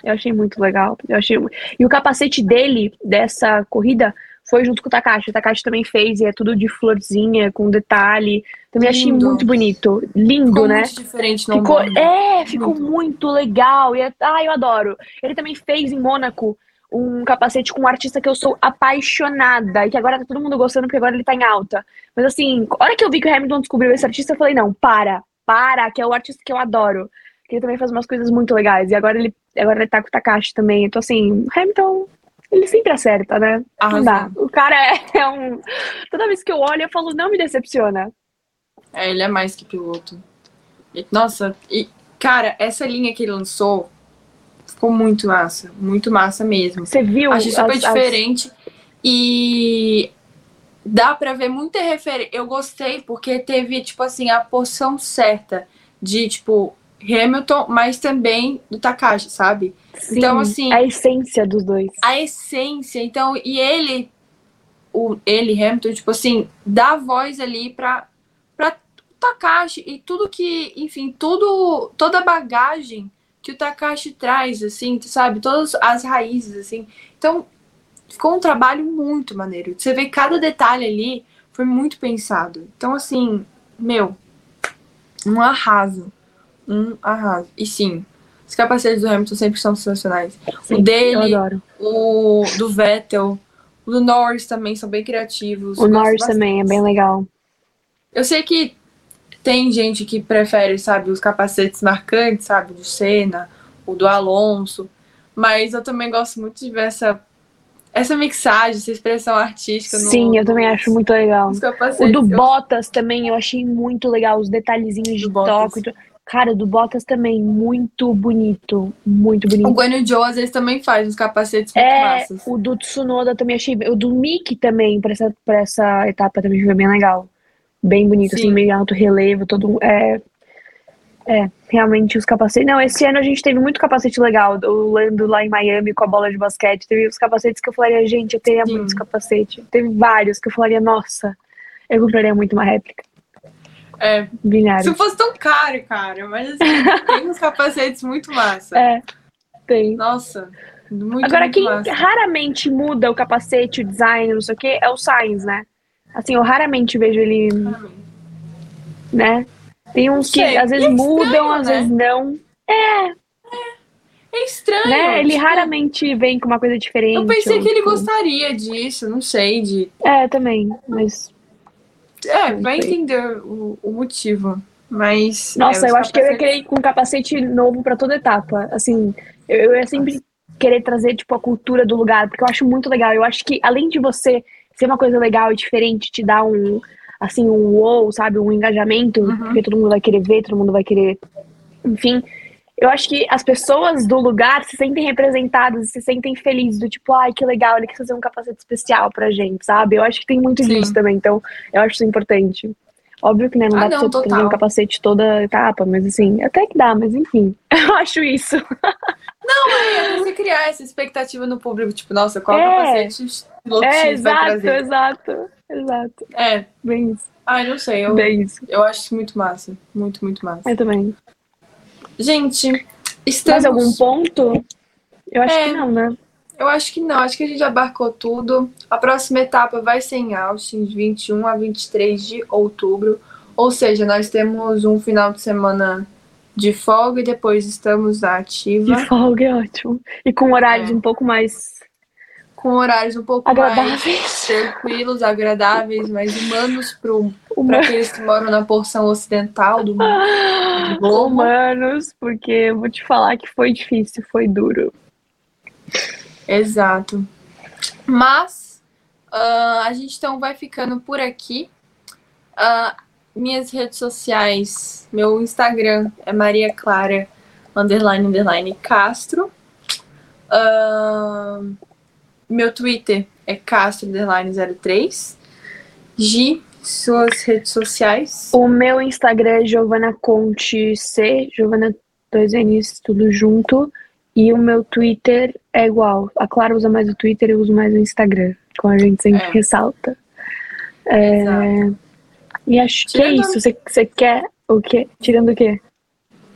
Eu achei muito legal. Eu achei... E o capacete dele, dessa corrida, foi junto com o Takashi. O Takashi também fez, e é tudo de florzinha, com detalhe. Também Lindo. achei muito bonito. Lindo, ficou né? Muito diferente no ficou, É, ficou muito. muito legal. E é... Ah, eu adoro. Ele também fez em Mônaco um capacete com um artista que eu sou apaixonada e que agora tá todo mundo gostando porque agora ele tá em alta. Mas assim, a hora que eu vi que o Hamilton descobriu esse artista, eu falei, não, para, para, que é o artista que eu adoro. Que ele também faz umas coisas muito legais. E agora ele, agora ele tá com o Takashi também. Então assim, Hamilton, ele sempre acerta, né? Não dá. O cara é, é um. Toda vez que eu olho, eu falo, não me decepciona. É, ele é mais que piloto. Nossa, e, cara, essa linha que ele lançou Ficou muito massa, muito massa mesmo. Você viu? Achei super as, diferente. As... E dá pra ver muita referência. Eu gostei porque teve, tipo assim, a porção certa de, tipo, Hamilton, mas também do Takashi, sabe? Sim, então, assim. A essência dos dois. A essência. Então, e ele, o, ele, Hamilton, tipo assim, dá voz ali pra, pra Takashi e tudo que, enfim, tudo, toda a bagagem que o Takashi traz, assim, sabe? Todas as raízes, assim. Então, ficou um trabalho muito maneiro. Você vê cada detalhe ali, foi muito pensado. Então, assim, meu, um arraso. Um arraso. E sim, os capacetes do Hamilton sempre são sensacionais. Sim, o dele, o do Vettel, o do Norris também são bem criativos. O Norris também é bem legal. Eu sei que tem gente que prefere, sabe, os capacetes marcantes, sabe, do Senna, o do Alonso. Mas eu também gosto muito de ver essa, essa mixagem, essa expressão artística. Sim, no, eu também acho muito legal. O do eu... Bottas também, eu achei muito legal, os detalhezinhos de toque. Cara, do Bottas também, muito bonito. Muito bonito. O Guanyu Joe às vezes também faz uns capacetes muito é, massas. O do Tsunoda também achei. O do Mickey também, pra essa, pra essa etapa também foi bem legal. Bem bonito, assim, Sim. meio alto relevo, todo é, é, realmente os capacetes. Não, esse ano a gente teve muito capacete legal. O Lando lá em Miami com a bola de basquete. Teve os capacetes que eu falaria, gente, eu teria Sim. muitos capacetes. Teve vários que eu falaria, nossa, eu compraria muito uma réplica. É, Binário. se fosse tão caro, cara, mas assim, [LAUGHS] tem uns capacetes muito massa. É, tem. Nossa, muito, Agora, muito quem massa. raramente muda o capacete, o design, não sei o que, é o Sainz, né? Assim, eu raramente vejo ele, né? Tem uns que às vezes é mudam, estranho, às né? vezes não. É estranho. né? Ele tipo, raramente vem com uma coisa diferente. Eu pensei ou, que ele gostaria disso, não sei, de. É, também. Mas. É, vai entender o, o motivo. Mas. Nossa, é, eu acho que eu ia querer ir com um capacete novo pra toda etapa. Assim, eu, eu ia sempre querer trazer, tipo, a cultura do lugar, porque eu acho muito legal. Eu acho que, além de você ser uma coisa legal e diferente, te dar um, assim, um wow, sabe? Um engajamento, Uhum. porque todo mundo vai querer ver, todo mundo vai querer. Enfim. Eu acho que as pessoas do lugar se sentem representadas, se sentem felizes, do tipo, ai, que legal, ele quis fazer um capacete especial pra gente, sabe? Eu acho que tem muito Sim. disso também, então eu acho isso importante. Óbvio que né, não Ah, dá pra não, você trazer total. um capacete toda etapa, mas assim, até que dá, mas enfim. [LAUGHS] Eu acho isso. É, você criar essa expectativa no público, tipo, nossa, qual É. capacete piloto É, exato, exato, exato. É, Bem isso, ai, não sei, eu, bem isso. eu acho isso muito massa. Muito, muito massa. Eu também. Gente, estamos. Mais algum ponto? Eu acho É. que não, né? Eu acho que não, acho que a gente abarcou tudo. A próxima etapa vai ser em Austin, de 21 a 23 de outubro. Ou seja, nós temos um final de semana de folga e depois estamos na ativa, De folga é ótimo. E com horários É. um pouco mais com horários um pouco mais agradáveis. tranquilos, agradáveis, mais humanos para Uma... aqueles que moram na porção ocidental do mundo. Globo. Humanos, porque eu vou te falar que foi difícil, foi duro. Exato. Mas ah, a gente então vai ficando por aqui. Ah, minhas redes sociais, meu Instagram é Maria Clara underline underline Castro. Ah, meu Twitter é Castro underline 03. Gi, suas redes sociais. O meu Instagram é Giovana Conte C, Giovana dois N's, tudo junto. E o meu Twitter é igual. A Clara usa mais o Twitter, eu uso mais o Instagram. Como a gente sempre É. ressalta. É. E acho que é Tirando- isso. Você, você quer o quê? Tirando o quê?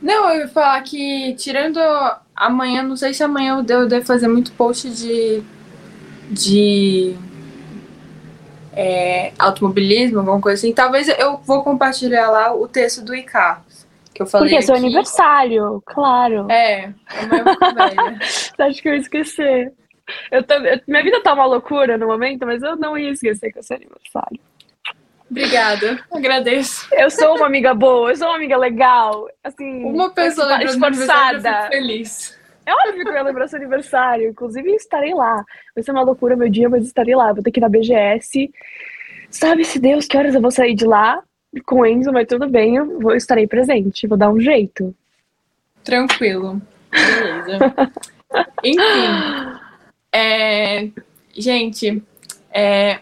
Não, eu ia falar que, tirando amanhã, não sei se amanhã eu devo fazer muito post de. De. é, automobilismo, alguma coisa assim. Talvez eu vou compartilhar lá o texto do Icarus, que eu falei. Porque é seu aqui. aniversário, claro. É. Você [LAUGHS] acha que eu ia esquecer? Eu tô- eu- minha vida tá uma loucura no momento, mas eu não ia esquecer que é seu aniversário. Obrigada, agradeço. Eu sou uma amiga boa, eu sou uma amiga legal. Assim, Uma pessoa esforçada. feliz. É óbvio que eu ia lembrar seu aniversário. Inclusive, estarei lá. Vai ser uma loucura meu dia, mas estarei lá. Vou ter que ir na BGS. Sabe-se Deus que horas eu vou sair de lá com o Enzo, mas tudo bem, eu vou, estarei presente. Vou dar um jeito. Tranquilo. Beleza. [LAUGHS] Enfim. é, gente, é,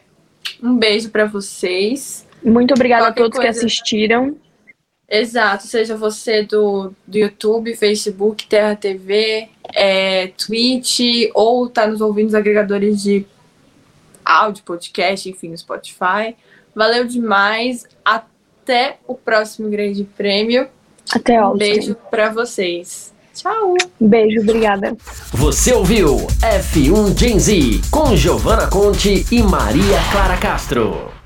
um beijo pra vocês. Muito obrigada a Qualquer todos que coisa- assistiram. Exato, seja você do, do YouTube, Facebook, Terra TV, é, Twitch, ou tá nos ouvindo nos agregadores de áudio, podcast, enfim, no Spotify. Valeu demais. Até o próximo Grande Prêmio. Até Um beijo pra vocês. Tchau! Beijo, obrigada. Você ouviu F1 Gen Z com Giovanna Conte e Maria Clara Castro.